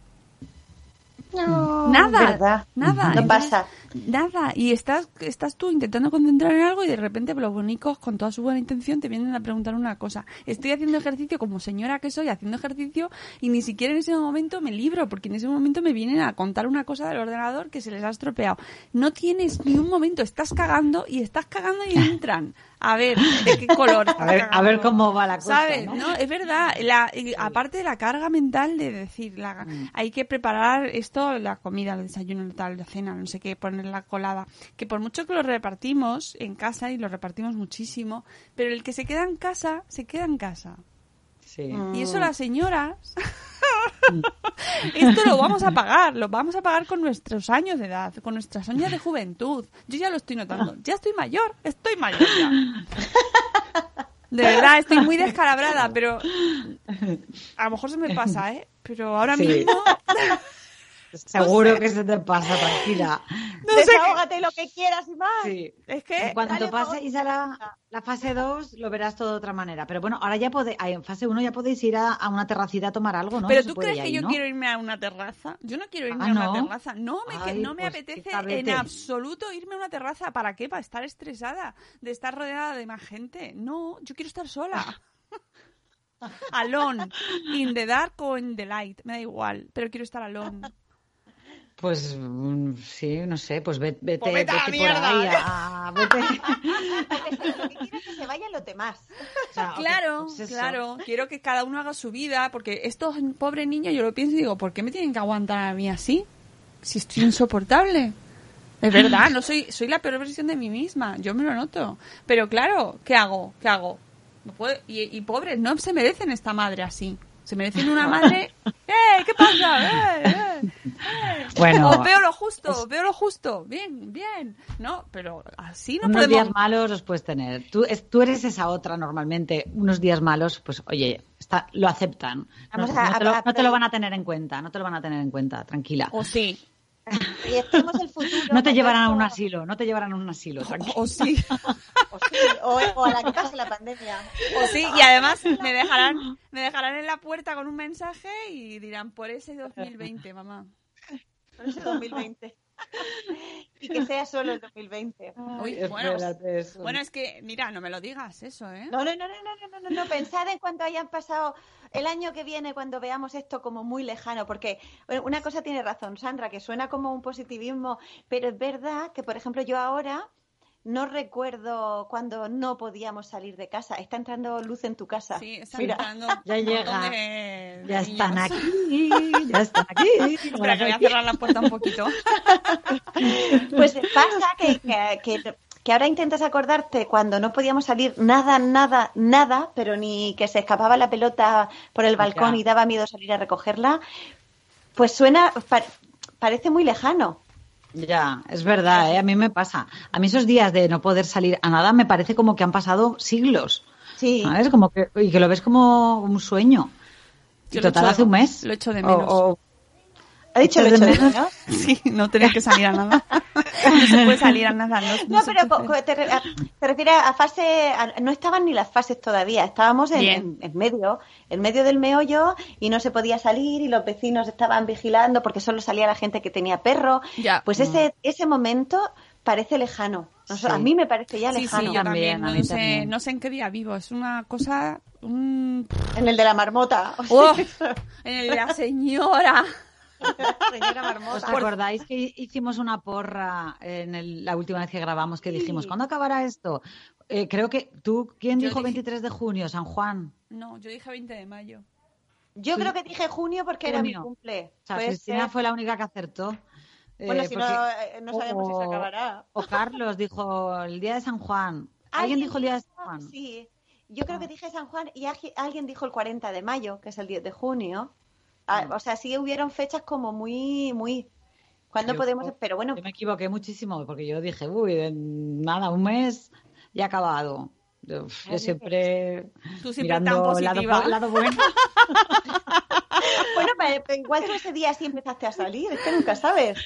No, Nada, ¿verdad? nada. No pasa. Nada. Y estás, estás tú intentando concentrar en algo y de repente los bonicos, con toda su buena intención, te vienen a preguntar una cosa. Estoy haciendo ejercicio como señora que soy, haciendo ejercicio y ni siquiera en ese momento me libro, porque en ese momento me vienen a contar una cosa del ordenador que se les ha estropeado. No tienes ni un momento, estás cagando y estás cagando y entran. A ver, ¿de qué color? A ver, a ver cómo va la cosa. ¿Sabes? ¿no? ¿no? Es verdad. La, y aparte de la carga mental de decir, la, Mm. hay que preparar esto, la comida, el desayuno, tal, la cena, no sé qué, poner la colada. Que por mucho que lo repartimos en casa y lo repartimos muchísimo, pero el que se queda en casa, se queda en casa. Sí. Y eso las señoras, esto lo vamos a pagar, lo vamos a pagar con nuestros años de edad, con nuestras años de juventud. Yo ya lo estoy notando, ya estoy mayor, estoy mayor ya. De verdad, estoy muy descalabrada, pero a lo mejor se me pasa, ¿eh? Pero ahora Sí. mismo Seguro que se te pasa, tranquila. no Desahógate lo que quieras y más. Sí. Es que dale, paséis a la, la fase 2, lo verás todo de otra manera. Pero bueno, ahora ya podéis, en fase 1 ya podéis ir a, a una terracita a tomar algo, ¿no? Pero tú crees que yo ¿no? quiero irme a una terraza. Yo no quiero irme Ah, a una ¿no? terraza. No me, que- Ay, no me pues, apetece en absoluto irme a una terraza. ¿Para qué? Para estar estresada, de estar rodeada de más gente. No, yo quiero estar sola. Alone, in the dark o in the light, me da igual, pero quiero estar alone. Pues mm, sí, no sé, pues ve- vete, Pues vete a la por mierda, vete. Lo que quieres es que se vayan los demás. O sea, Claro, pues claro, quiero que cada uno haga su vida, porque estos pobres niños, yo lo pienso y digo, ¿por qué me tienen que aguantar a mí así? Si estoy insoportable. Es verdad, no soy, soy la peor versión de mí misma, yo me lo noto. Pero claro, ¿qué hago? ¿Qué hago? No puedo- y, y pobres, no se merecen esta madre así. Se merecen una madre. ¡Eh! ¿Qué pasa? ¡Eh! ¡Eh! ¡Eh! Bueno, Os veo lo justo, veo lo justo. Bien, bien. No, pero así no unos podemos. días malos los puedes tener. Tú, es- tú eres esa otra normalmente. Unos días malos, pues oye, está, lo aceptan. No, a- no te lo, a- no te lo van a tener en cuenta, no te lo van a tener en cuenta, tranquila. O sí. Y estemos el futuro. No te llevarán a un asilo, no te llevarán a un asilo. O sí. O, sí, o, o a la que pase la pandemia. O sí, y además me dejarán, me dejarán en la puerta con un mensaje y dirán por ese 2020, mamá. Por ese 2020. Y que sea solo el 2020. Uy, bueno, eso. bueno, es que, mira, no me lo digas eso, ¿eh? No, no, no, no, no, no, no, no. Pensad en cuando hayan pasado el año que viene, cuando veamos esto como muy lejano, porque bueno, una cosa tiene razón, Sandra, que suena como un positivismo, pero es verdad que, por ejemplo, yo ahora no recuerdo cuando no podíamos salir de casa. Está entrando luz en tu casa. Sí, están Mira. entrando Ya llega. de Ya están aquí, ya están aquí. Espera, que voy a cerrar la puerta un poquito. Pues pasa que, que, que- que ahora intentas acordarte cuando no podíamos salir nada, nada, nada, pero ni que se escapaba la pelota por el balcón Ya. y daba miedo salir a recogerla, pues suena, pa- parece muy lejano. Ya, es verdad, ¿eh? a mí me pasa. A mí esos días de no poder salir a nada me parece como que han pasado siglos. Sí. ¿Sabes? Como que, y que lo ves como un sueño. Y Yo lo total, hace un mes. lo echo de O- menos. o- ¿Ha dicho lo ¿Echas hecho de menos? menos? Sí, no tener que salir a nada. No se puede salir a nada. No, no No, pero puede te, re- a- te refieres a fase, a- no estaban ni las fases todavía, estábamos en, en- en medio, en medio del meollo y no se podía salir y los vecinos estaban vigilando porque solo salía la gente que tenía perro. Ya. Pues ese, ese momento parece lejano. No Sí. A mí me parece ya Sí, sí, lejano. yo También, No, sé, también. no sé en qué día vivo. Es una cosa. Un... En el de la marmota. ¡Oh! en el de la señora. Señora ¿Os acordáis que hicimos una porra en el- la última vez que grabamos que dijimos, ¿cuándo acabará esto? Eh, creo que tú, ¿quién Yo dijo dije- 23 de junio? San Juan. No, yo dije 20 de mayo. Yo Sí. creo que dije junio porque era mi cumple. O sea, Cristina ser. fue la única que acertó. Bueno, Eh, si porque- no, eh, no sabemos si se acabará. O Carlos dijo el día de San Juan. ¿Alguien dijo el día de San Juan? Sí. Yo creo que Ah. dije San Juan y alguien dijo el 40 de mayo, que es el 10 de junio. Ah, Mm. O sea, sí hubieron fechas como muy, muy... ¿Cuándo Yo- podemos...? Pero bueno, Yo me equivoqué muchísimo porque yo dije, uy, en nada, un mes y ha acabado. Yo, siempre Tú siempre tan mirando el lado, positiva. bu- lado bueno. bueno, pero, igual tú ese día sí empezaste a salir, es que nunca sabes.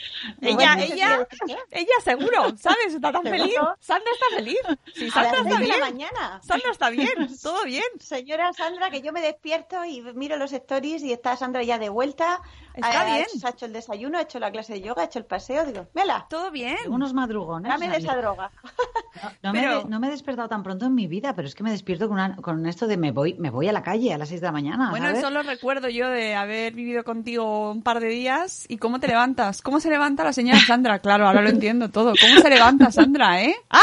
Ella, ese ella, ella seguro, ¿sabes? Está tan feliz. Sandra está feliz. Sí, Sandra está bien. mañana. Sandra está bien, todo bien. Señora Sandra, que yo me despierto y miro los stories y está Sandra ya de vuelta. Está ha, bien. Ha hecho el desayuno, ha hecho la clase de yoga, ha hecho el paseo. Digo, mela, Todo bien. Unos madrugones. dame de esa droga. no, me, Pero- he- no me he despertado tan pronto en mi vida, pero es que me despierto con, una- con esto de me voy, me voy a la calle a las 6 de la mañana. Bueno, ¿sabes? eso lo recuerdo yo de haber vivido contigo un par de días. ¿Y cómo te levantas? ¿Cómo se levanta la señora Sandra? Claro, ahora lo entiendo todo. ¿Cómo se levanta Sandra, eh? ¡Ah!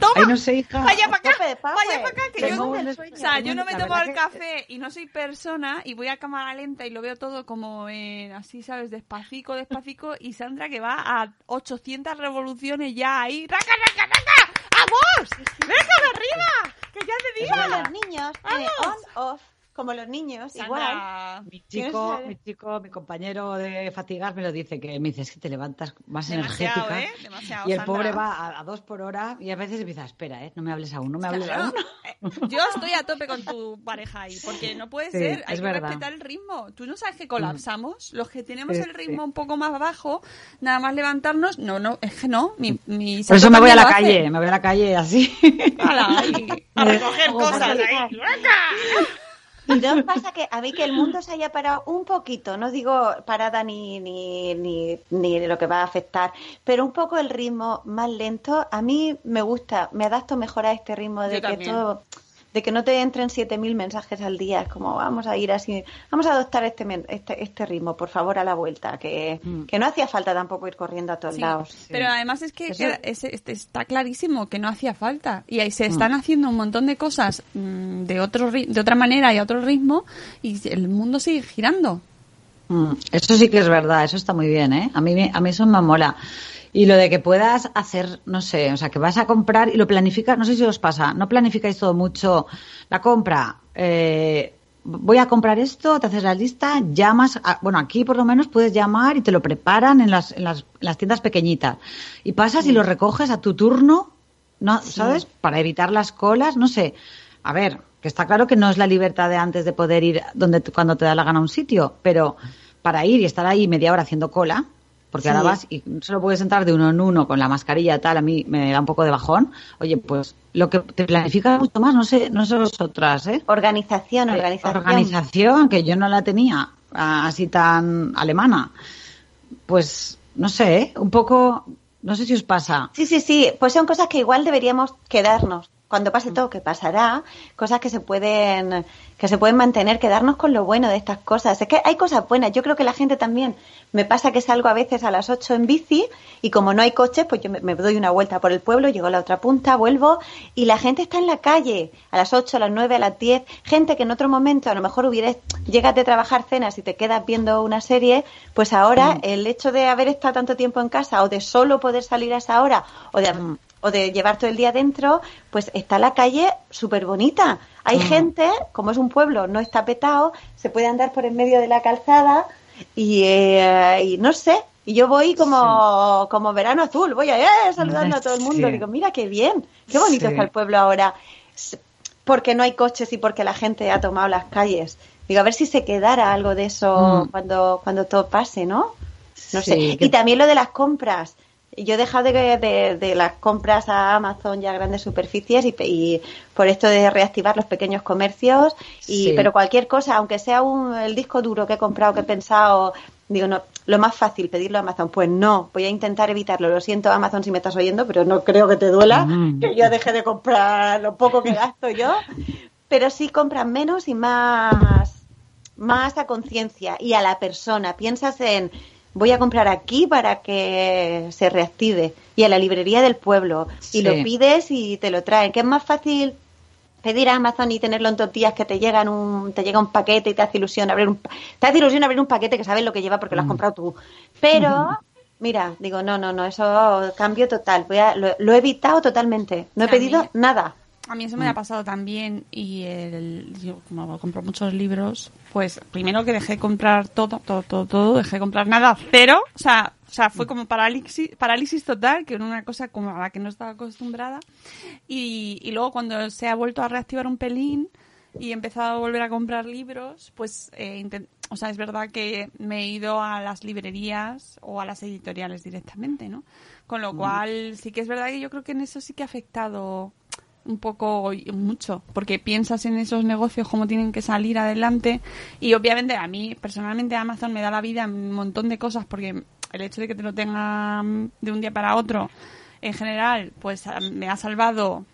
¡Toma! Ay, no sé, hija. Vaya para acá, vaya para acá, que yo, un o sea, yo no me tomo el que- café y no soy persona y voy a cámara lenta y lo veo todo como en, así, ¿sabes? Despacito, despacito y Sandra que va a 800 revoluciones ya ahí. ¡Raca, raca, raca! ¡Vamos! ¡Déjame arriba! ¡Que ya te digo! los niños, Vamos. on, off, como los niños, igual. Mi chico, mi chico, mi compañero de fatigas me lo dice, que me dice, es que te levantas más Demasiado, energética. ¿eh? Demasiado, Y el Sandra. pobre va a, a dos por hora y a veces empieza, espera, ¿eh? No me hables aún, no me hables Claro. aún. Eh, Yo estoy a tope con tu pareja ahí, porque no puede Sí, ser, hay es que verdad. respetar el ritmo. Tú no sabes que colapsamos, los que tenemos Sí, el ritmo sí. un poco más bajo, nada más levantarnos, no, no, es que no, mi, mi Por eso me voy a la calle, me voy a la calle así. Ala, a recoger cosas ahí. ¿Y no os pasa que a mí que el mundo se haya parado un poquito? No digo parada ni, ni, ni, ni lo que va a afectar, pero un poco el ritmo más lento. A mí me gusta, me adapto mejor a este ritmo de Yo que también. todo de que no te entren 7.000 mensajes al día. Es como vamos a ir así, vamos a adoptar este, este, este ritmo, por favor, a la vuelta. Que, Mm. que no hacía falta tampoco ir corriendo a todos Sí, lados. Pero además es que es- es- está clarísimo que no hacía falta. Y ahí se están haciendo un montón de cosas mm, de, otro, de otra manera y a otro ritmo y el mundo sigue girando. Mm, Eso sí que es verdad, eso está muy bien, ¿eh? A mí, a mí eso me mola. Y lo de que puedas hacer, no sé, o sea, que vas a comprar y lo planificas, no sé si os pasa, no planificáis todo mucho la compra. eh, voy a comprar esto, te haces la lista, llamas, a- bueno, aquí por lo menos puedes llamar y te lo preparan en las, en las, en las tiendas pequeñitas. Y pasas y lo recoges a tu turno, ¿no? ¿sabes? Para evitar las colas, no sé. A ver, que está claro que no es la libertad de antes de poder ir donde cuando te da la gana a un sitio, pero para ir y estar ahí media hora haciendo cola, porque ahora vas y solo puedes entrar de uno en uno con la mascarilla tal, a mí me da un poco de bajón. Oye, pues lo que te planifica mucho más, no sé, no sé vosotras, ¿eh? Organización, Eh, organización. organización, que yo no la tenía ah, así tan alemana. Pues, no sé, ¿eh? un poco, no sé si os pasa. Sí, sí, sí. Pues son cosas que igual deberíamos quedarnos. Cuando pase todo, que pasará, cosas que se pueden, que se pueden mantener, quedarnos con lo bueno de estas cosas. Es que hay cosas buenas. Yo creo que la gente también, me pasa que salgo a veces a las 8 en bici y como no hay coches, pues yo me, me doy una vuelta por el pueblo, llego a la otra punta, vuelvo y la gente está en la calle a las 8, a las 9, a las 10. Gente que en otro momento a lo mejor hubieras, llegas de trabajar cenas y te quedas viendo una serie, pues ahora el hecho de haber estado tanto tiempo en casa o de solo poder salir a esa hora o de, o de llevar todo el día dentro, pues está la calle súper bonita. Hay gente, como es un pueblo, no está petado, se puede andar por en medio de la calzada y, eh, y no sé. Y yo voy como, como verano azul, voy ahí eh, saludando a todo el mundo. Sí. Digo, mira qué bien, qué bonito Sí. está el pueblo ahora. Porque no hay coches y porque la gente ha tomado las calles. Digo, a ver si se quedara algo de eso Mm. cuando, cuando todo pase, ¿no? No sé. Y también lo de las compras. Yo he dejado de, de- de las compras a Amazon ya a grandes superficies y, y por esto de reactivar los pequeños comercios. Y, Sí. Pero cualquier cosa, aunque sea un, el disco duro que he comprado, que he pensado, digo, no, lo más fácil pedirlo a Amazon. Pues no, voy a intentar evitarlo. Lo siento, Amazon, si me estás oyendo, pero no creo que te duela Mm. que yo deje de comprar lo poco que gasto yo. Pero sí compran menos y más, más a conciencia y a la persona. Piensas en voy a comprar aquí para que se reactive y a la librería del pueblo y Sí. lo pides y te lo traen. Que es más fácil pedir a Amazon y tenerlo en dos días que te llegan un, te llega un paquete y te hace ilusión abrir un, te hace ilusión abrir un paquete que sabes lo que lleva porque lo has comprado tú. Pero, mira, digo, no, no, no, eso cambio total. Voy a, lo, lo he evitado totalmente. No he A pedido mí- nada. A mí eso me ha pasado también y el, yo como compro muchos libros, pues primero que dejé de comprar todo, todo, todo, todo, dejé de comprar nada, cero, o sea, o sea, fue como parálisis, parálisis total, que era una cosa como a la que no estaba acostumbrada. Y, y luego cuando se ha vuelto a reactivar un pelín y he empezado a volver a comprar libros, pues, eh, o sea, es verdad que me he ido a las librerías o a las editoriales directamente, ¿no? Con lo cual, sí que es verdad que yo creo que en eso sí que ha afectado un poco y mucho, porque piensas en esos negocios cómo tienen que salir adelante y obviamente a mí personalmente Amazon me da la vida en un montón de cosas porque el hecho de que te lo tenga de un día para otro en general pues a- me ha salvado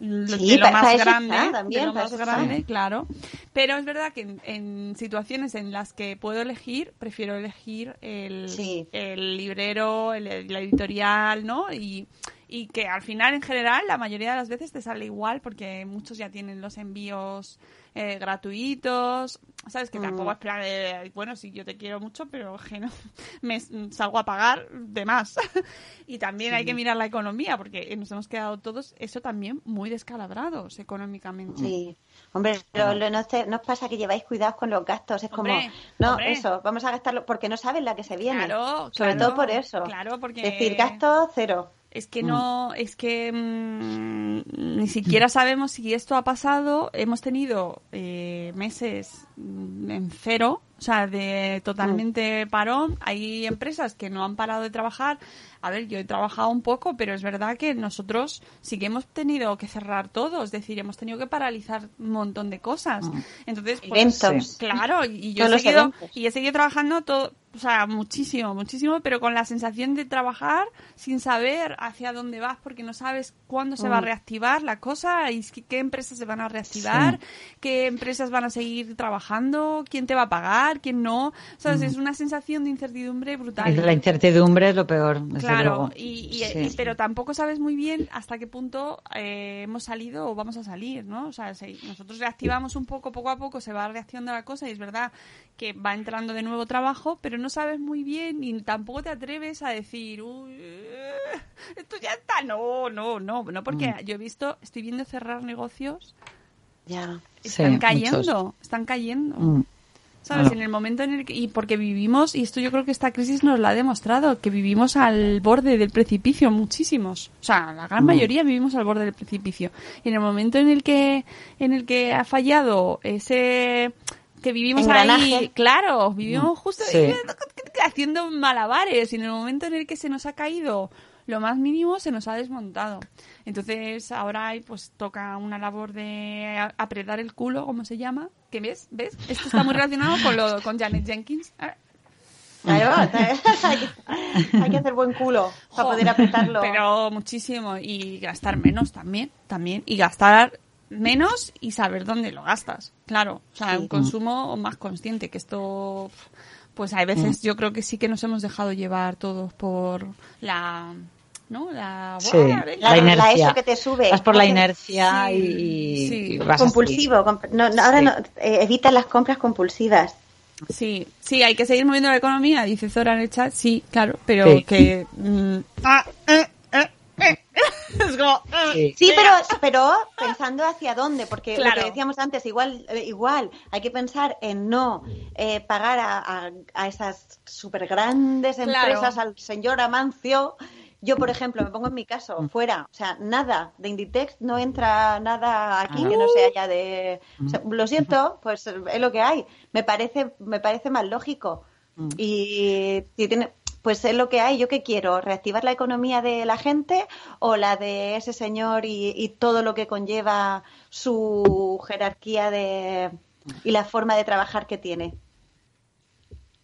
Sí, de lo más grande, está también, de lo más está. grande, claro. Pero es verdad que en, en situaciones en las que puedo elegir, prefiero elegir el, Sí. el librero, el- la editorial, ¿no? Y, y que al final, en general, la mayoría de las veces te sale igual porque muchos ya tienen los envíos eh, gratuitos. Sabes que tampoco Mm. es plan de, bueno, sí, yo te quiero mucho, pero que no, me salgo a pagar de más. y también hay que mirar la economía porque nos hemos quedado todos, eso también, muy descalabrados económicamente. Sí. Hombre, lo, lo- no, te- no os pasa que lleváis cuidados con los gastos. Es como, Hombre, no, hombre. eso, vamos a gastarlo porque no saben la que se viene. Claro, Sobre claro, todo por eso. Claro, porque Decir, gasto cero. Es que no, es que mm, ni siquiera sabemos si esto ha pasado. Hemos tenido eh, meses mm, en cero, o sea, de totalmente parón. Hay empresas que no han parado de trabajar. A ver, yo he trabajado un poco, pero es verdad que nosotros sí que hemos tenido que cerrar todo. Es decir, hemos tenido que paralizar un montón de cosas. Entonces, pues, Eventos. Claro, y yo he seguido, y he seguido trabajando todo, o sea, muchísimo, muchísimo, pero con la sensación de trabajar sin saber hacia dónde vas, porque no sabes cuándo se va a Mm. reactivar la cosa y qué qué empresas se van a reactivar, qué empresas van a seguir trabajando, quién te va a pagar, quién no. ¿Sabes? Es una sensación de incertidumbre brutal. La incertidumbre es lo peor, desde Claro, luego. y, y- Sí. y- pero tampoco sabes muy bien hasta qué punto eh, hemos salido o vamos a salir, ¿no? O sea, si nosotros reactivamos un poco, poco a poco, se va reaccionando la cosa y es verdad que va entrando de nuevo trabajo, pero no sabes muy bien y tampoco te atreves a decir, uy, eh, esto ya está. No, no, no, no, porque Mm. yo he visto, estoy viendo cerrar negocios, Ya. están Sí, cayendo, muchos. están cayendo. Mm. ¿Sabes? Ah. En el momento en el que. Y porque vivimos, y esto yo creo que esta crisis nos lo ha demostrado, que vivimos al borde del precipicio, muchísimos. O sea, la gran Mm. mayoría vivimos al borde del precipicio. Y en el momento en el que, en el que ha fallado ese. que vivimos ahí. Claro, vivimos justo Mm. Sí. haciendo malabares. Y en el momento en el que se nos ha caído lo más mínimo, se nos ha desmontado. Entonces, ahora pues toca una labor de apretar el culo, como se llama. ¿Qué ves? ¿Ves? Esto está muy relacionado con, lo, con Janet Jenkins. Ah, Claro, hay, que, hacer buen culo para poder apretarlo. Pero muchísimo. Y gastar menos también. también Y gastar menos y saber dónde lo gastas. Claro. O sea, un consumo más consciente. Que esto. Pues hay veces yo creo que sí que nos hemos dejado llevar todos por la. ¿No? La. Sí. La- la la inercia. eso que te sube. Vas por la inercia Sí, y, sí. y vas así. compulsivo. comp- no, no, ahora Sí. no, eh, evita las compras compulsivas. Sí, sí, hay que seguir moviendo la economía, dice Zora en el chat, sí, claro, pero Sí. que... mm, ah, eh, eh, eh. es como... Sí. Sí, pero, pero pensando hacia dónde, porque lo que decíamos antes, igual, igual hay que pensar en no eh, pagar a, a- a esas súper grandes Claro. empresas, al señor Amancio. Yo, por ejemplo, me pongo en mi caso, Mm. fuera, o sea, nada de Inditex, no entra nada aquí Ah. que no sea ya de... o sea, lo siento, pues es lo que hay. Me parece, me parece más lógico. Mm. Y si tiene, pues es lo que hay. ¿Yo qué quiero? ¿Reactivar la economía de la gente o la de ese señor y, y todo lo que conlleva su jerarquía de, y la forma de trabajar que tiene?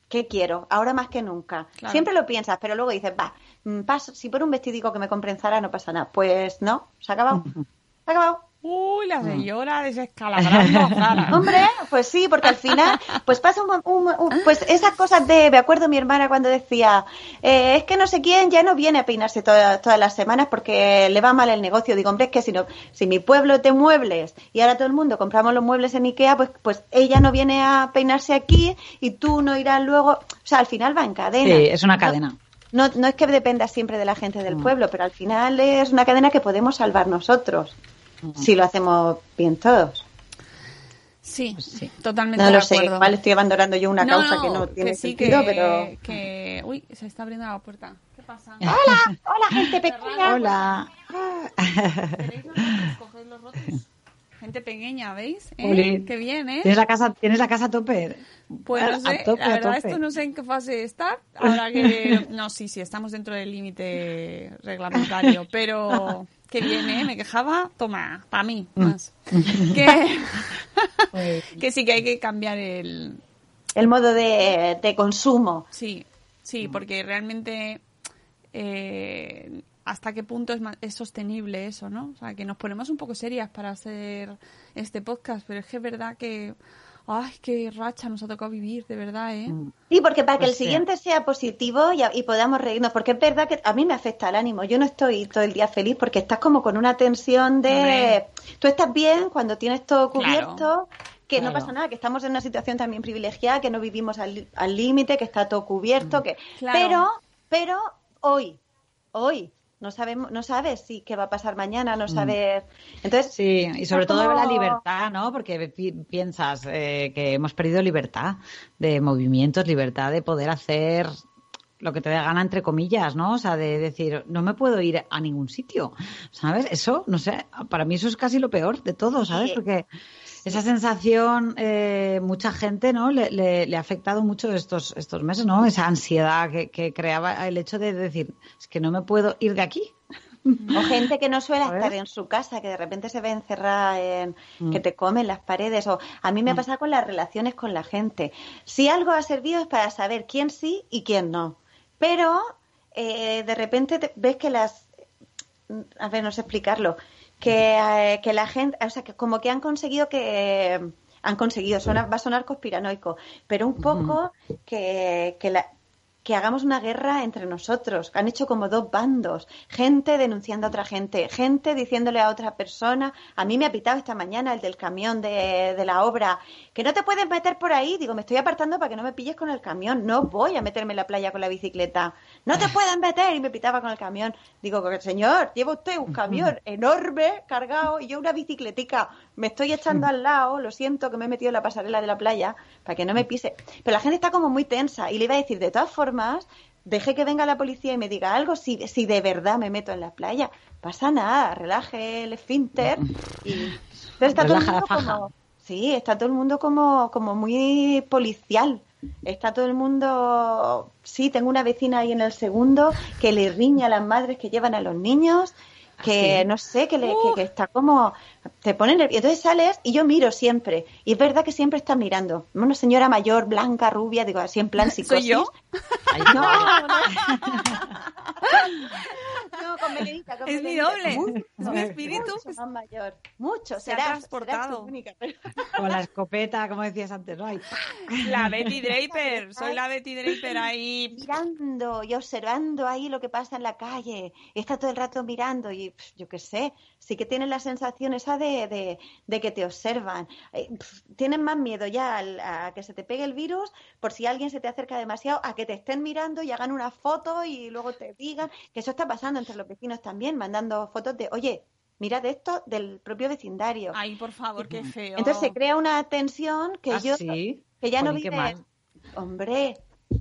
¿Qué quiero? Ahora más que nunca. Claro. Siempre lo piensas, pero luego dices, va, mm, paso, si por un vestidico que me compre en Zara no pasa nada. Pues no, se ha acabado. Se ha acabado. Uy, la señora desescalabrando. Hombre, pues sí, porque al final, pues pasa un, un- un- pues esas cosas de, me acuerdo mi hermana cuando decía, eh, es que no sé quién ya no viene a peinarse toda- todas las semanas porque le va mal el negocio. Digo, hombre, es que si no, si mi pueblo de muebles y ahora todo el mundo compramos los muebles en Ikea, pues, pues ella no viene a peinarse aquí y tú no irás luego, o sea, al final va en cadena. Sí, es una No- cadena. No, no es que dependa siempre de la gente del pueblo, pero al final es una cadena que podemos salvar nosotros, si lo hacemos bien todos. Sí, Pues sí. totalmente No de lo sé, igual estoy abandonando yo una No, causa no, que no tiene sí, sentido, que, pero... que- Uy, se está abriendo la puerta. ¿Qué pasa? ¡Hola! ¡Hola, gente pequeña! Hola. ¿Queréis los rotos? Coged los rotos. Gente pequeña, ¿veis? ¿Eh? Qué bien, ¿eh? ¿Tienes la casa, tienes la casa a tope? Pues no sé, a tope, la a verdad tope. esto no sé en qué fase está. Ahora que... No, sí, sí, estamos dentro del límite reglamentario, pero qué bien, ¿eh? Me quejaba, toma, para mí, Mm. más. Que... Pues, que sí que hay que cambiar el... El modo de, de consumo. Sí, sí, porque realmente... eh, hasta qué punto es, ma- es sostenible eso, ¿no? O sea, que nos ponemos un poco serias para hacer este podcast, pero es que es verdad que... Ay, qué racha nos ha tocado vivir, de verdad, ¿eh? Sí, porque para que Pues el siguiente sea positivo y, y podamos reírnos, porque es verdad que a mí me afecta el ánimo. Yo no estoy todo el día feliz porque estás como con una tensión de... Hombre. Tú estás bien cuando tienes todo Claro. cubierto, que no pasa nada, que estamos en una situación también privilegiada, que no vivimos al al límite, que está todo cubierto, que... Claro. Pero, pero hoy, hoy, no sabemos, no sabes si qué va a pasar mañana, no sabes... Entonces, Sí, y sobre todo la libertad, ¿no? Porque pi- piensas eh, que hemos perdido libertad de movimientos, libertad de poder hacer lo que te dé gana, entre comillas, ¿no? O sea, de decir, no me puedo ir a ningún sitio, ¿sabes? Eso, no sé, para mí eso es casi lo peor de todo, ¿sabes? Porque esa sensación, eh, mucha gente, ¿no? Le, le- le ha afectado mucho estos, estos meses, ¿no? Esa ansiedad que, que creaba el hecho de decir, es que no me puedo ir de aquí. O gente que no suele estar en su casa, que de repente se ve encerrada en Mm. que te comen las paredes. O a mí me pasa con las relaciones con la gente. Si algo ha servido es para saber quién sí y quién no. Pero eh, de repente te- ves que las a ver, no sé explicarlo, que, eh, que la gente, o sea, que como que han conseguido que han conseguido, suena, va a sonar conspiranoico, pero un poco que, que la que hagamos una guerra entre nosotros. Han hecho como dos bandos. Gente denunciando a otra gente, gente diciéndole a otra persona. A mí me ha pitado esta mañana el del camión de, de la obra, que no te puedes meter por ahí. Digo, me estoy apartando para que no me pilles con el camión. No voy a meterme en la playa con la bicicleta. No te pueden meter. Y me pitaba con el camión. Digo, señor, lleva usted un camión enorme, cargado, y yo una bicicletica. Me estoy echando al lado, lo siento que me he metido en la pasarela de la playa para que no me pise. Pero la gente está como muy tensa y le iba a decir, de todas formas, deje que venga la policía y me diga algo si, si de verdad me meto en la playa. Pasa nada, relaje el esfínter y... Pero está todo el la mundo faja. como... Sí, está todo el mundo como, como muy policial. Está todo el mundo... Sí, tengo una vecina ahí en el segundo que le riña a las madres que llevan a los niños, que sí? no sé, que, le, que, que está como... Te pone nervioso. Entonces sales y yo miro siempre. Y es verdad que siempre estás mirando. Una señora mayor, blanca, rubia, digo así en plan psicosis. ¿Soy yo? Ay, No, no. No, con melenita, con Es mi melenita. doble. Mucho, Es mi espíritu. mucho más mayor. Mucho. Se ha serás- transportado. serás tu única. Con la escopeta, como decías antes, ¿no? Ay, La Betty Draper. Soy la Betty Draper ahí. mirando y observando ahí lo que pasa en la calle. Está todo el rato mirando y yo qué sé, sí que tienes la sensación esa de, de- de que te observan. Eh, pf, Tienes más miedo ya al- a que se te pegue el virus por si alguien se te acerca demasiado, a que te estén mirando y hagan una foto y luego te digan que eso está pasando entre los vecinos también, mandando fotos de, oye, mira de esto del propio vecindario. Ay, por favor, qué feo. Entonces se crea una tensión que ¿Ah, yo sí? que ya no mal. Hombre,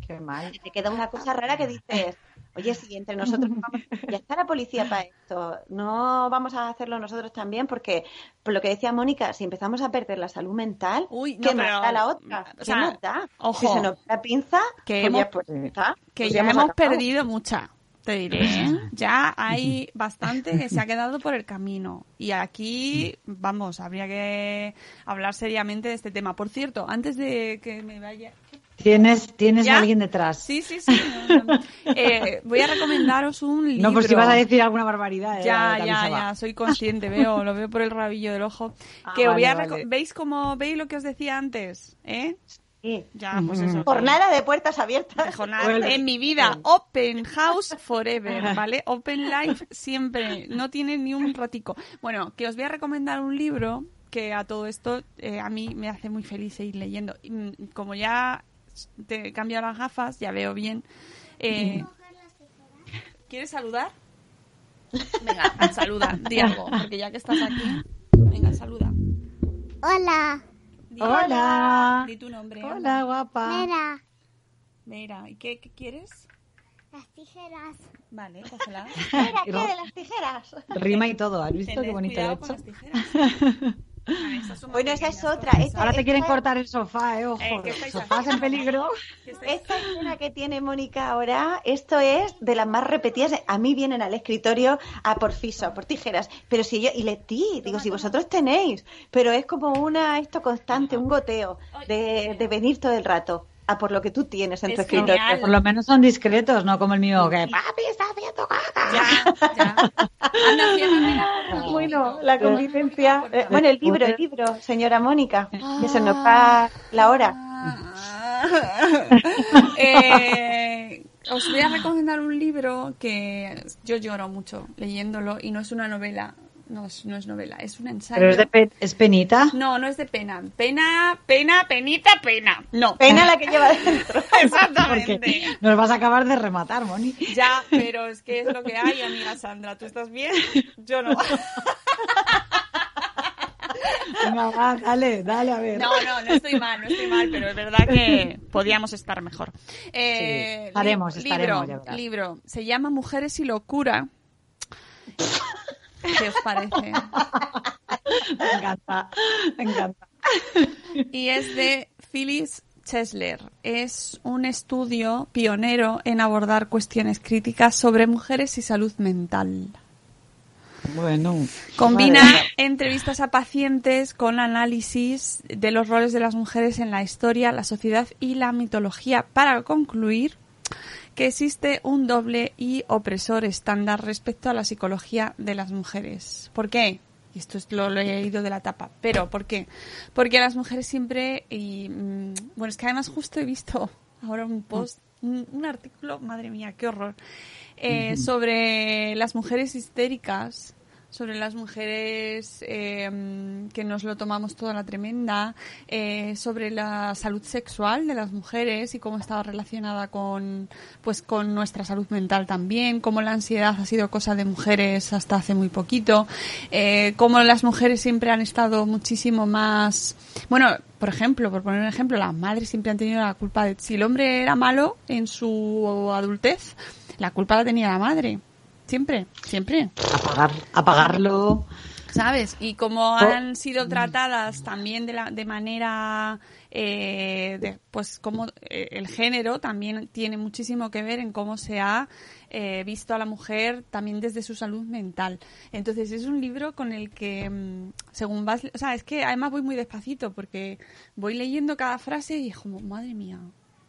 Qué mal. te queda una cosa rara que dices, oye, si entre nosotros vamos, ya está la policía para esto, no vamos a hacerlo nosotros también, porque por lo que decía Mónica, si empezamos a perder la salud mental, Uy, no, ¿qué más pero- da la otra? o ¿Qué sea, más da? ojo, si se nos da la pinza, que pues hemos- ya, pues, está, que pues ya hemos hemos acabado. perdido mucha, te diré. ¿eh? Ya hay bastante que se ha quedado por el camino. Y aquí, vamos, habría que hablar seriamente de este tema. Por cierto, antes de que me vaya... Tienes, tienes ¿Ya? a alguien detrás. Sí, sí, sí. no, no. Eh, voy a recomendaros un libro. No, por si vas a decir alguna barbaridad. eh, Ya, ya, ya, soy consciente, veo, lo veo por el rabillo del ojo. Ah, que os voy a vale, vale. ¿Veis cómo veis lo que os decía antes? ¿Eh? Sí. Ya, pues eso. Jornada de puertas abiertas. de jornada Bueno. en mi vida. Open House Forever, ¿vale? Open Life siempre. No tiene ni un ratico. Bueno, que os voy a recomendar un libro que a todo esto eh, a mí me hace muy feliz seguir leyendo. Y, mm, como ya te he cambiado las gafas, ya veo bien. eh, ¿Quieres saludar? Venga, saluda, di algo, porque ya que estás aquí, venga, saluda. Hola, Di- Hola. Di tu nombre. Hola, guapa. mira, Mira, ¿y qué, qué quieres? las tijeras. Vale, cógela. Mira, ¿qué de las tijeras? Rima y todo. ¿Has visto qué bonito lo he hecho? con las tijeras. Bueno, esa es otra. Esta- Ahora te quieren esta- cortar el sofá, eh, ojo. Eh, ¿qué estáis Sofás en peligro. ¿Qué estáis- Esta escena que tiene Mónica ahora, esto es de las más repetidas. A mí vienen al escritorio a por fiso, a por tijeras. Pero si yo, y le ti, digo, si vosotros tenéis, pero es como una, esto constante, un goteo de, de venir todo el rato a por lo que tú tienes en tu Es escritorio. genial. Por lo menos son discretos, no como el mío, que papi está haciendo caca. Ya, ya. Anda. Bueno, la convivencia. eh, bueno, el libro, el libro, señora Mónica, que se nos va la hora. Eh, os voy a recomendar un libro que yo lloro mucho leyéndolo y no es una novela, no es, no es novela, es un ensayo. Pero es, de pe- es penita. No, no es de pena. Pena, pena, penita, pena. No. Pena la que lleva dentro. Exactamente. Porque nos vas a acabar de rematar, Moni. Ya, pero es que es lo que hay, amiga Sandra. ¿Tú estás bien? Yo no. Va, dale, dale, a ver. No, no, no estoy mal, no estoy mal, pero es verdad que podíamos estar mejor. Eh, Sí, estaremos, li- estaremos, ya libro, libro, se llama Mujeres y Locura. ¿Qué os parece? Me encanta, me encanta. Y es de Phyllis Chesler. Es un estudio pionero en abordar cuestiones críticas sobre mujeres y salud mental. Bueno. Combina entrevistas a pacientes con análisis de los roles de las mujeres en la historia, la sociedad y la mitología para concluir que existe un doble y opresor estándar respecto a la psicología de las mujeres. ¿Por qué? Y esto es lo, lo he leído de la tapa. Pero, ¿por qué? Porque a las mujeres siempre, y mm, bueno, es que además justo he visto ahora un post, un, un artículo, madre mía, qué horror, eh, sobre las mujeres histéricas, sobre las mujeres eh, que nos lo tomamos toda la tremenda, eh, sobre la salud sexual de las mujeres y cómo estaba relacionada con, pues, con nuestra salud mental también, cómo la ansiedad ha sido cosa de mujeres hasta hace muy poquito, eh, cómo las mujeres siempre han estado muchísimo más, bueno, por ejemplo, por poner un ejemplo, las madres siempre han tenido la culpa de si el hombre era malo en su adultez, la culpa la tenía la madre. Siempre, siempre. Apagar, apagarlo. ¿Sabes? Y como han sido tratadas también de, la, de manera, eh, de, pues como eh, el género también tiene muchísimo que ver en cómo se ha eh, visto a la mujer también desde su salud mental. Entonces es un libro con el que, mm, según vas, o sea, es que además voy muy despacito porque voy leyendo cada frase y es como, madre mía,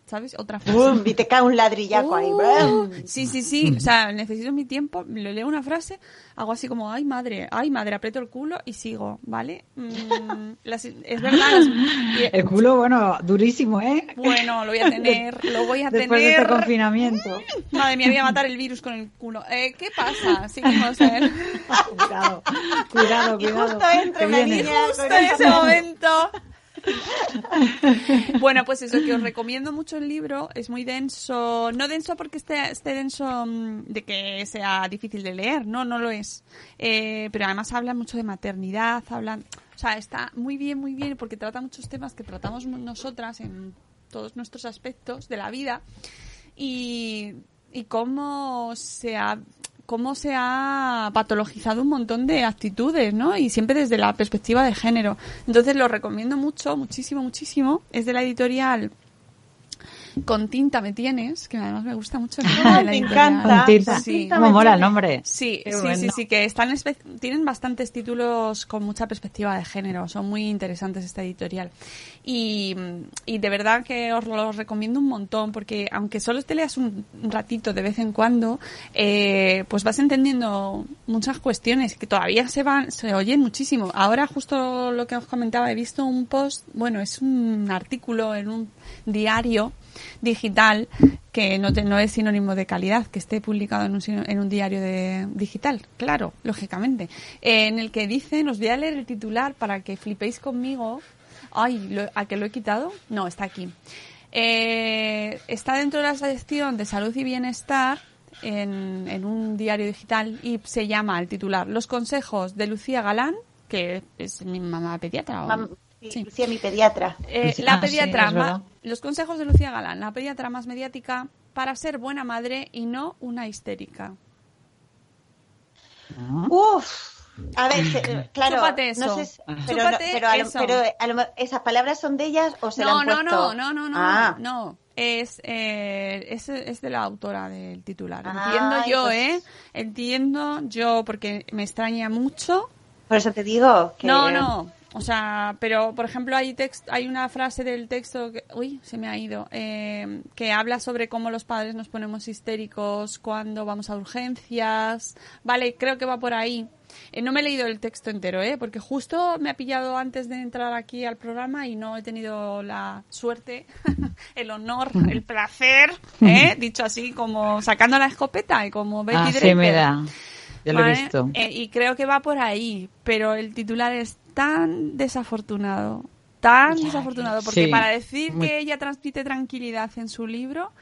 ¿sabes? Otra frase. Bum, y te cae un ladrillaco ahí. Uh, brum. sí, sí, sí. O sea, necesito mi tiempo. Le leo una frase, hago así como, ay madre, ay madre, aprieto el culo y sigo, ¿vale? Mm, las- es verdad. las- y- El culo, bueno, durísimo, ¿eh? bueno, lo voy a tener, lo voy a Después de tener. este confinamiento. Madre mía, voy a matar el virus con el culo. Eh, ¿Qué pasa? ¿eh? Cuidado, cuidado, Y cuidado. una viene. niña Justo con en ese momento. Bueno, pues eso, que os recomiendo mucho el libro. Es muy denso. No denso porque esté, esté denso mm, de que sea difícil de leer. No, no lo es. Eh, pero además habla mucho de maternidad. Hablan, o sea, está muy bien, muy bien porque trata muchos temas que tratamos nosotras en todos nuestros aspectos de la vida. Y, y cómo se ha cómo se ha patologizado un montón de actitudes, ¿no? Y siempre desde la perspectiva de género. Entonces lo recomiendo mucho, muchísimo, muchísimo. Es de la editorial Con tinta me tienes, que además me gusta mucho el nombre de la me encanta. Con tinta. Sí. ¿Cómo mola el nombre? Sí, sí, bueno. sí, sí, que están tienen bastantes títulos con mucha perspectiva de género, son muy interesantes esta editorial. Y, y de verdad que os los recomiendo un montón, porque aunque solo te leas un ratito de vez en cuando, eh, pues vas entendiendo muchas cuestiones que todavía se van, se oyen muchísimo. Ahora justo lo que os comentaba, he visto un post, bueno, es un artículo en un diario digital que no, te- no es sinónimo de calidad, que esté publicado en un, en un diario de, digital, claro, lógicamente, eh, en el que dicen, os voy a leer el titular para que flipéis conmigo. Ay, lo- ¿a que lo he quitado? No, está aquí. Eh, está dentro de la sección de salud y bienestar en, un diario digital y se llama el titular Los consejos de Lucía Galán, que es mi mamá pediatra. Mam- sí, Sí. Lucía, mi pediatra. eh, la ah, sí, pediatra, verdad. los consejos de Lucía Galán, la pediatra más mediática para ser buena madre y no una histérica. Uf. A ver, eh, claro, Chúpate eso. no sé, si- pero, Chúpate no- pero, a lo, eso. pero a lo me- esas palabras son de ellas o se no, la no, han puesto. no, no, no, no, Ah. no. Es, eh, es, es de la autora del titular. Ay, Entiendo yo, pues- ¿eh? Entiendo yo, porque me extraña mucho. Por eso te digo que No, no. O sea, pero por ejemplo hay text, hay una frase del texto que, uy, se me ha ido, eh, que habla sobre cómo los padres nos ponemos histéricos cuando vamos a urgencias. Vale, creo que va por ahí. Eh, no me he leído el texto entero, ¿eh? Porque justo me ha pillado antes de entrar aquí al programa y no he tenido la suerte, el honor, el placer, ¿eh? Dicho así, como sacando la escopeta y como Betty Ah, sí, Draper. mira. Ya lo he visto. Eh, y creo que va por ahí, pero el titular es tan desafortunado, tan desafortunado, porque Sí, para decir muy- que ella transmite tranquilidad en su libro,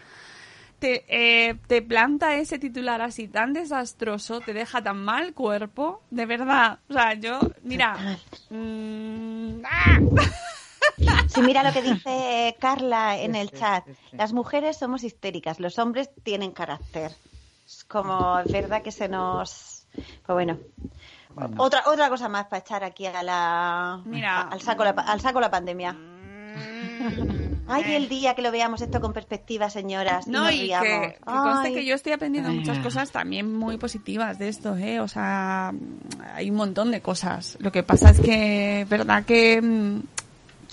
te, eh, te planta ese titular así tan desastroso, te deja tan mal cuerpo, de verdad. O sea, yo, mira, mm, ¡ah! Sí, mira lo que dice Carla en el chat. Las mujeres somos histéricas, los hombres tienen carácter. Es como, es verdad que se nos... Pues bueno. Bueno. Otra, otra cosa más para echar aquí a la, Mira. al, saco la, al saco la pandemia. Mm, Ay, eh. el día que lo veamos esto con perspectiva, señoras. No, nos y que, que conste Ay. que yo estoy aprendiendo Ay, muchas cosas también muy positivas de esto, ¿eh? O sea, hay un montón de cosas. Lo que pasa es que, verdad que mm,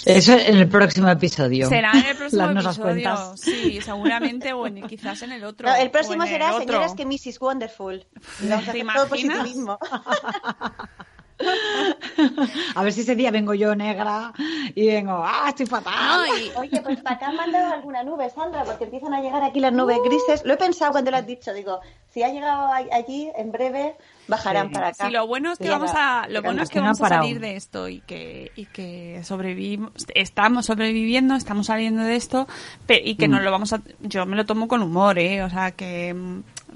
Eso en el próximo episodio. será en el próximo Las episodio. cuentas. Sí, seguramente, o en, quizás en el otro. No, el próximo el será, otro. señoras, que Mrs. Wonderful. Y vamos a ¿Te A ver si ese día vengo yo negra y vengo, ¡ah, estoy fatal! Oye, pues para acá han mandado alguna nube, Sandra, porque empiezan a llegar aquí las nubes grises. Lo he pensado cuando lo has dicho, digo, si ha llegado allí, en breve bajarán Sí. para acá. Sí, lo bueno es que Sí, vamos a, lo bueno no, es que vamos a salir de esto y que, y que sobrevivimos, estamos sobreviviendo, estamos saliendo de esto, y que Mm. no lo vamos a, yo me lo tomo con humor, eh, o sea que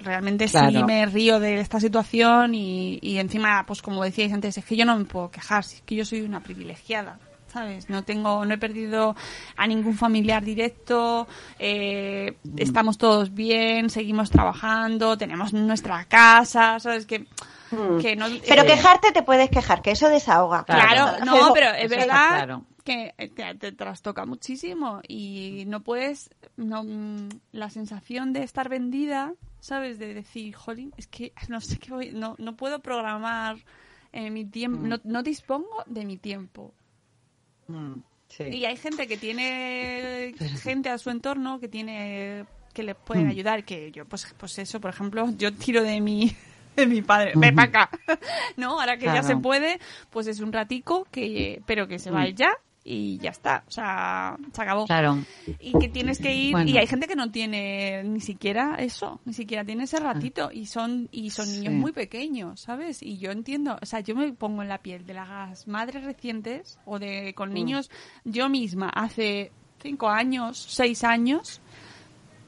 mm, realmente sí Claro. me río de esta situación y, y encima, pues como decíais antes, es que yo no me puedo quejar, si es que yo soy una privilegiada. ¿Sabes? No tengo, no he perdido a ningún familiar directo, eh, estamos todos bien, seguimos trabajando, tenemos nuestra casa, ¿sabes? Que, que no, Pero eh, quejarte te puedes quejar, que eso desahoga. Claro, no, pero es verdad claro. que te, te trastoca muchísimo y no puedes, no, mm, la sensación de estar vendida, ¿sabes? De decir, jolín, es que no sé qué voy, no, no puedo programar eh, mi tiempo, no, no dispongo de mi tiempo. Mm, sí. Y hay gente que tiene gente a su entorno que tiene que le pueden Mm. ayudar, que yo pues pues eso, por ejemplo, yo tiro de mi de mi padre, ve para acá. no, ahora que ya se puede, pues es un ratico que pero que se va ya y ya está, o sea, se acabó. Claro. Y que tienes que ir Bueno. y hay gente que no tiene ni siquiera eso, ni siquiera tiene ese ratito y son y son niños muy pequeños, ¿sabes? Y yo entiendo, o sea, yo me pongo en la piel de las madres recientes o de con niños yo misma hace cinco años, seis años,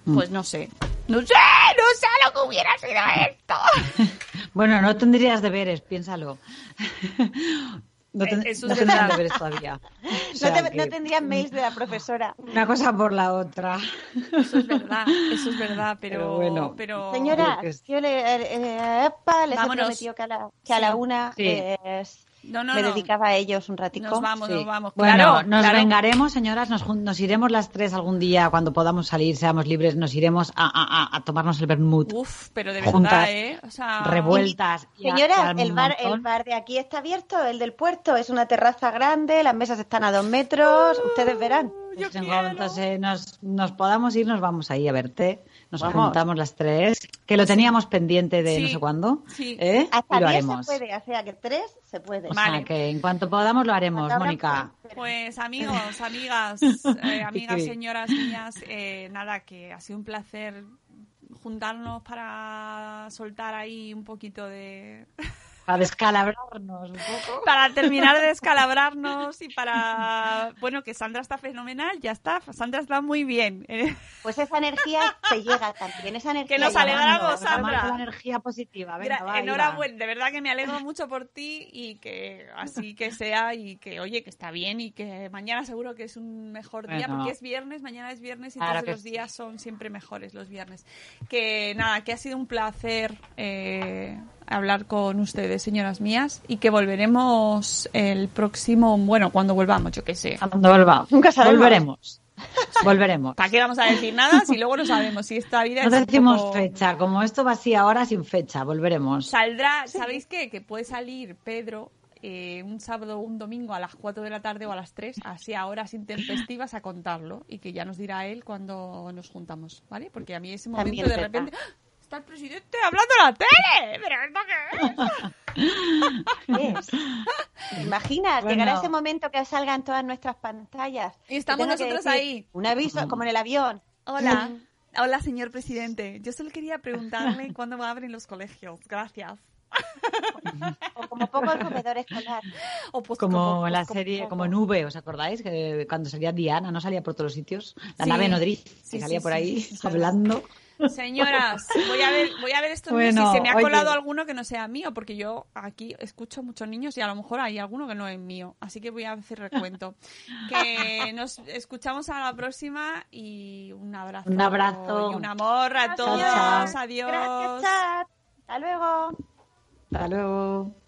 pues no sé, no sé, no sé lo que hubiera sido esto. Bueno, no tendrías deberes, piénsalo. No, ten- Eh, eso es no tendrías verdad. deberes todavía. O No, sea te- que no tendrían mails de la profesora. Una cosa por la otra. Eso es verdad, eso es verdad, pero Pero bueno. pero Señora, yo le, eh, eh, epa, les he prometido que a la, que a la Sí. una Sí. es- No, no, me no. dedicaba a ellos un ratico. Nos vamos, Sí. nos vamos. Bueno, Claro, nos claro. vengaremos, señoras, nos, nos iremos las tres algún día cuando podamos salir, seamos libres, nos iremos a, a- a- a tomarnos el vermut Uf, pero de verdad, ¿eh? O sea, revueltas. y Señora, el bar, el montón. bar de aquí está abierto, el del puerto, es una terraza grande, las mesas están a dos metros, ustedes verán. Yo Pues en quiero. cuanto se nos, nos podamos ir, nos vamos ahí a verte. Nos Vamos. juntamos las tres, que lo teníamos pendiente de Sí. no sé cuándo. Sí. ¿eh? Hasta y lo 10 haremos. se puede, o sea que tres se puede. O Vale. sea que en cuanto podamos lo haremos, Mónica. Pues amigos, amigas, eh, amigas, señoras mías, eh, nada, que ha sido un placer juntarnos para soltar ahí un poquito de... Para descalabrarnos un poco. para terminar de descalabrarnos y para... Bueno, que Sandra está fenomenal, ya está, Sandra está muy bien. Pues esa energía te llega también, esa energía. Que nos alegramos, Sandra. la energía positiva. Venga, Gra- va, Enhorabuena, de verdad que me alegro mucho por ti y que así que sea y que oye que está bien y que mañana seguro que es un mejor día Bueno. porque es viernes, mañana es viernes y Claro que los sí. días son siempre mejores los viernes. Que nada, que ha sido un placer eh, hablar con ustedes, señoras mías, y que volveremos el próximo, bueno, cuando volvamos, yo qué sé. Cuando volvamos. Nunca sabemos. Volveremos. Volveremos. ¿Para qué vamos a decir nada si luego no sabemos si esta vida No es decimos fecha, como esto va así ahora sin fecha, volveremos. Saldrá, ¿sabéis qué? Que puede salir Pedro eh, un sábado o un domingo a las 4 de la tarde o a las 3, así a horas intempestivas a contarlo y que ya nos dirá él cuando nos juntamos, ¿vale? Porque a mí ese momento También de repente ¡Ah! Está el presidente hablando en la tele, pero ¿esto qué es? ¿Qué es? ¿Te imaginas? Bueno. Llegará ese momento que salgan todas nuestras pantallas. Y estamos nosotros decir ahí. Un aviso, como en el avión. Hola, hola señor presidente. Yo solo quería preguntarle cuándo abren los colegios. Gracias. O como poco el comedor escolar. O pues Como pues en la como serie, como Nube, ¿os acordáis? Que cuando salía Diana, no salía por todos los sitios. La Sí. nave nodriz, Sí, que salía sí, por ahí sí, sí. hablando. Señoras, voy a ver, voy a ver estos Bueno, niños si se me ha oye. colado alguno que no sea mío, porque yo aquí escucho muchos niños y a lo mejor hay alguno que no es mío, así que voy a hacer recuento. Que nos escuchamos a la próxima y un abrazo. Un abrazo. Y un amor a Gracias. todos. Adiós. Gracias, chat. Hasta luego. Hasta luego.